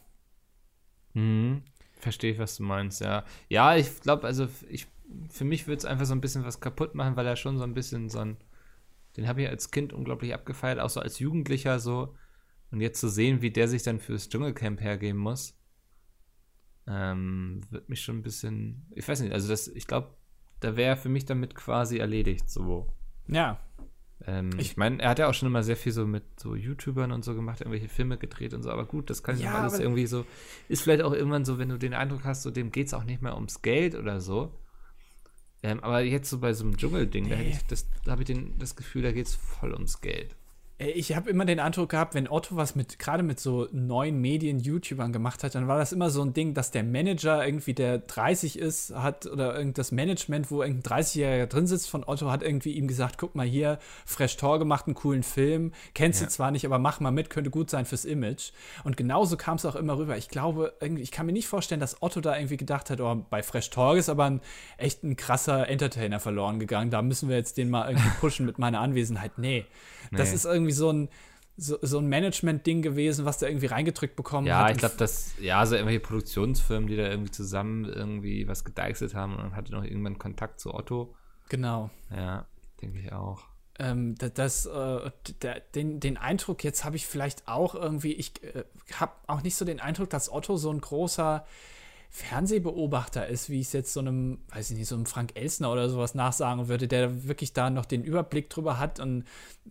[SPEAKER 2] Mhm. Verstehe ich, was du meinst, ja. Ja, ich glaube, also ich, für mich würde es einfach so ein bisschen was kaputt machen, weil er schon so ein bisschen so ein, den habe ich als Kind unglaublich abgefeiert, auch so als Jugendlicher so. Und jetzt zu sehen, wie der sich dann fürs Dschungelcamp hergeben muss, ähm, wird mich schon ein bisschen, ich weiß nicht, also das, ich glaube, da wäre für mich damit quasi erledigt, so.
[SPEAKER 1] Ja,
[SPEAKER 2] ähm, ich, ich meine, er hat ja auch schon immer sehr viel so mit so YouTubern und so gemacht, irgendwelche Filme gedreht und so, aber gut, das kann ja alles irgendwie so, ist vielleicht auch irgendwann so, wenn du den Eindruck hast, so dem geht es auch nicht mehr ums Geld oder so. Ähm, aber jetzt so bei so einem Dschungelding, nee. da, da habe ich den, das Gefühl, da geht es voll ums Geld.
[SPEAKER 1] Äh, ich habe immer den Eindruck gehabt, wenn Otto was mit, gerade mit so neuen Medien-YouTubern gemacht hat, dann war das immer so ein Ding, dass der Manager irgendwie, der 30 ist, hat oder irgenddas Management, wo irgendein 30-Jähriger drin sitzt von Otto, hat irgendwie ihm gesagt, guck mal hier, Fresh Tor gemacht, einen coolen Film, kennst ja. du zwar nicht, aber mach mal mit, könnte gut sein fürs Image. Und genauso kam es auch immer rüber. Ich glaube, irgendwie, ich kann mir nicht vorstellen, dass Otto da irgendwie gedacht hat, oh, bei Fresh Talk ist aber ein echt ein krasser Entertainer verloren gegangen, da müssen wir jetzt den mal irgendwie pushen mit meiner Anwesenheit. Nee, das ist irgendwie so ein, so, so ein Management-Ding gewesen, was der irgendwie reingedrückt bekommen
[SPEAKER 2] ja,
[SPEAKER 1] hat.
[SPEAKER 2] Ja, ich glaube, das, ja, so irgendwelche Produktionsfirmen, die da irgendwie zusammen irgendwie was gedeichselt haben und dann hatte noch irgendwann Kontakt zu Otto.
[SPEAKER 1] Genau.
[SPEAKER 2] Ja, denke ich auch.
[SPEAKER 1] Ähm, das, das äh, der, den, den Eindruck, jetzt habe ich vielleicht auch irgendwie, ich äh, habe auch nicht so den Eindruck, dass Otto so ein großer Fernsehbeobachter ist, wie ich es jetzt so einem, weiß ich nicht, so einem Frank Elsner oder sowas nachsagen würde, der wirklich da noch den Überblick drüber hat und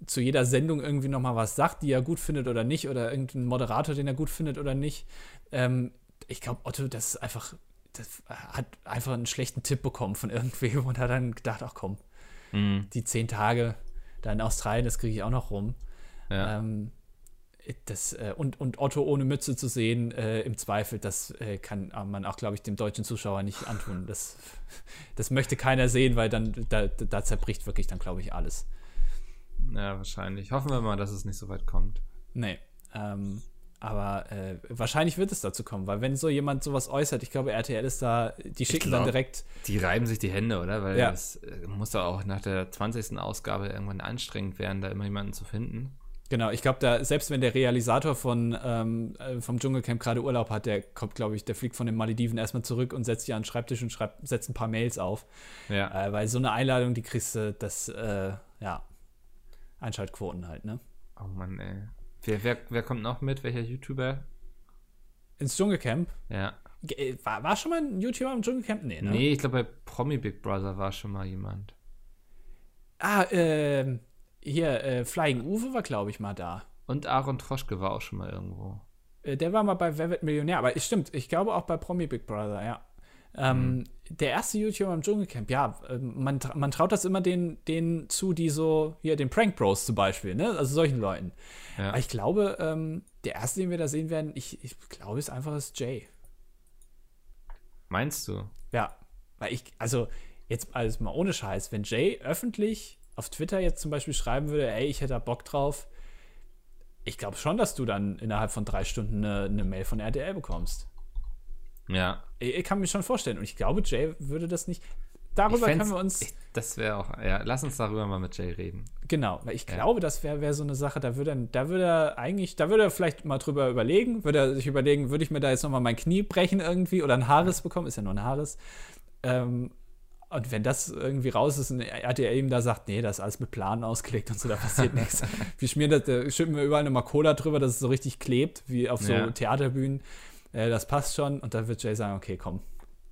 [SPEAKER 1] zu jeder Sendung irgendwie nochmal was sagt, die er gut findet oder nicht, oder irgendein Moderator, den er gut findet oder nicht. Ähm, ich glaube, Otto, das ist einfach, das hat einfach einen schlechten Tipp bekommen von irgendwem und hat dann gedacht, ach komm, mhm. die zehn Tage da in Australien, das kriege ich auch noch rum. Ja. Ähm, das, äh, und, und Otto ohne Mütze zu sehen, äh, im Zweifel, das äh, kann man auch, glaube ich, dem deutschen Zuschauer nicht antun. Das, das möchte keiner sehen, weil dann da, da zerbricht wirklich dann, glaube ich, alles.
[SPEAKER 2] Ja, wahrscheinlich. Hoffen wir mal, dass es nicht so weit kommt.
[SPEAKER 1] Nee. Ähm, aber äh, wahrscheinlich wird es dazu kommen, weil wenn so jemand sowas äußert, ich glaube, RTL ist da, die schicken glaub, dann direkt.
[SPEAKER 2] Die reiben sich die Hände, oder? Weil ja. das äh, muss doch auch nach der 20. Ausgabe irgendwann anstrengend werden, da immer jemanden zu finden.
[SPEAKER 1] Genau, ich glaube, da, selbst wenn der Realisator von, ähm, äh, vom Dschungelcamp gerade Urlaub hat, der kommt, glaube ich, der fliegt von den Malediven erstmal zurück und setzt sich an den Schreibtisch und schreibt, setzt ein paar Mails auf. Ja. Äh, weil so eine Einladung, die kriegst du, das, äh, ja, Einschaltquoten halt, ne?
[SPEAKER 2] Oh Mann, ey. Wer, wer, wer kommt noch mit? Welcher YouTuber?
[SPEAKER 1] Ins Dschungelcamp?
[SPEAKER 2] Ja.
[SPEAKER 1] Äh, war, war schon mal ein YouTuber im Dschungelcamp? Nee, ne?
[SPEAKER 2] Nee, ich glaube, bei Promi Big Brother war schon mal jemand.
[SPEAKER 1] Ah, ähm hier, äh, Flying Uwe war, glaube ich, mal da.
[SPEAKER 2] Und Aaron Troschke war auch schon mal irgendwo.
[SPEAKER 1] Äh, der war mal bei Wer wird Millionär, aber es stimmt, ich glaube auch bei Promi Big Brother, ja. Ähm, mhm. Der erste YouTuber im Dschungelcamp, ja, ähm, man, man traut das immer denen, denen zu, die so, hier, den Prank Bros zum Beispiel, ne? Also solchen Leuten. Ja. Aber ich glaube, ähm, der erste, den wir da sehen werden, ich, ich glaube, ist einfach das Jay.
[SPEAKER 2] Meinst du?
[SPEAKER 1] Ja. Weil ich, also, jetzt alles mal ohne Scheiß, wenn Jay öffentlich auf Twitter jetzt zum Beispiel schreiben würde, ey, ich hätte da Bock drauf, ich glaube schon, dass du dann innerhalb von drei Stunden eine, eine Mail von RTL bekommst.
[SPEAKER 2] Ja.
[SPEAKER 1] Ich, ich, kann mir schon vorstellen. Und ich glaube, Jay würde das nicht. Darüber können wir uns. Ich,
[SPEAKER 2] das wäre auch. Ja, lass uns darüber mal mit Jay reden.
[SPEAKER 1] Genau, weil ich ja. glaube, das wäre wär so eine Sache, da würde, er, da würde er eigentlich, da würde er vielleicht mal drüber überlegen, würde er sich überlegen, würde ich mir da jetzt nochmal mein Knie brechen irgendwie oder ein Haares bekommen, ist ja nur ein Haares. Ähm, und wenn das irgendwie raus ist und RTL ihm da sagt, nee, das ist alles mit Planen ausgelegt und so, da passiert nichts. Wir schmieren das, da schütten wir überall eine Cola drüber, dass es so richtig klebt, wie auf so ja. Theaterbühnen. Äh, das passt schon. Und dann wird Jay sagen, okay, komm,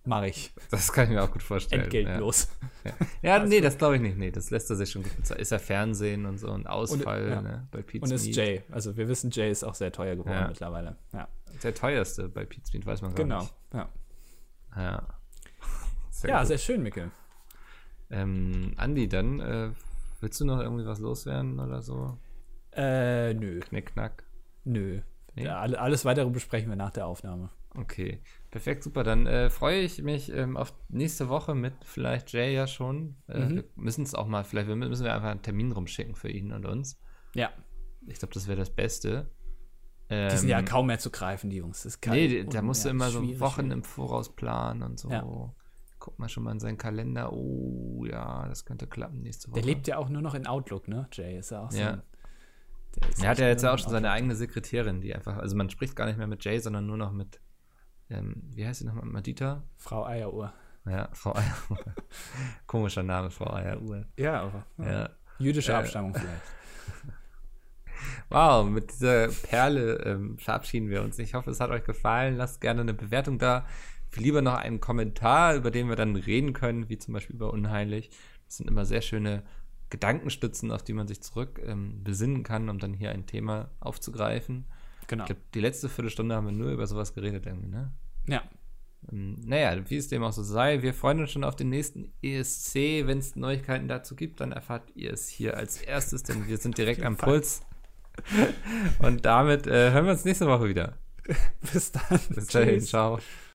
[SPEAKER 1] mach ich.
[SPEAKER 2] Das kann ich mir auch gut vorstellen.
[SPEAKER 1] Entgeltlos.
[SPEAKER 2] Ja, ja. ja nee, das glaube ich nicht. Nee, das lässt er sich schon gut bezahlen. Ist ja Fernsehen und so ein Ausfall und, ja. ne,
[SPEAKER 1] bei Pete Und ist Jay. Also wir wissen, Jay ist auch sehr teuer geworden mittlerweile. Ja.
[SPEAKER 2] Der teuerste bei Speed, weiß man gar
[SPEAKER 1] genau.
[SPEAKER 2] nicht.
[SPEAKER 1] Genau,
[SPEAKER 2] ja. Ja.
[SPEAKER 1] Sehr ja, gut. sehr schön, Mikkel.
[SPEAKER 2] Ähm, Andi, dann äh, willst du noch irgendwie was loswerden oder so?
[SPEAKER 1] Äh, nö.
[SPEAKER 2] Knickknack?
[SPEAKER 1] Nö. Nee? Ja, alles weitere besprechen wir nach der Aufnahme.
[SPEAKER 2] Okay, perfekt, super. Dann äh, freue ich mich ähm, auf nächste Woche mit vielleicht Jay ja schon. Äh, mhm. Wir müssen es auch mal, vielleicht müssen wir einfach einen Termin rumschicken für ihn und uns.
[SPEAKER 1] Ja.
[SPEAKER 2] Ich glaube, das wäre das Beste.
[SPEAKER 1] Ähm, die sind ja ähm, kaum mehr zu greifen, die Jungs.
[SPEAKER 2] Das nee, da musst du immer so Wochen im Voraus planen und so. Ja. Guck mal schon mal in seinen Kalender. Oh ja, das könnte klappen nächste Woche.
[SPEAKER 1] Der lebt ja auch nur noch in Outlook, ne? Jay ist ja auch so.
[SPEAKER 2] Ja. Er hat ja jetzt auch schon seine eigene Sekretärin, die einfach, also man spricht gar nicht mehr mit Jay, sondern nur noch mit, ähm, wie heißt sie nochmal, Madita?
[SPEAKER 1] Frau Eieruhr.
[SPEAKER 2] Ja, Frau Eieruhr. Komischer Name, Frau Eieruhr.
[SPEAKER 1] Ja, aber. Ja. Ja. Jüdische Abstammung vielleicht.
[SPEAKER 2] Wow, mit dieser Perle ähm, verabschieden wir uns. Ich hoffe, es hat euch gefallen. Lasst gerne eine Bewertung da. Lieber noch einen Kommentar, über den wir dann reden können, wie zum Beispiel über Unheilig. Das sind immer sehr schöne Gedankenstützen, auf die man sich zurück ähm, besinnen kann, um dann hier ein Thema aufzugreifen. Genau. Ich glaube, die letzte Viertelstunde haben wir nur über sowas geredet irgendwie, ne?
[SPEAKER 1] Ja.
[SPEAKER 2] Ähm, naja, wie es dem auch so sei, wir freuen uns schon auf den nächsten ESC. Wenn es Neuigkeiten dazu gibt, dann erfahrt ihr es hier als erstes, denn wir sind direkt am Puls. Und damit äh, hören wir uns nächste Woche wieder.
[SPEAKER 1] Bis dann.
[SPEAKER 2] Bis dahin, ciao.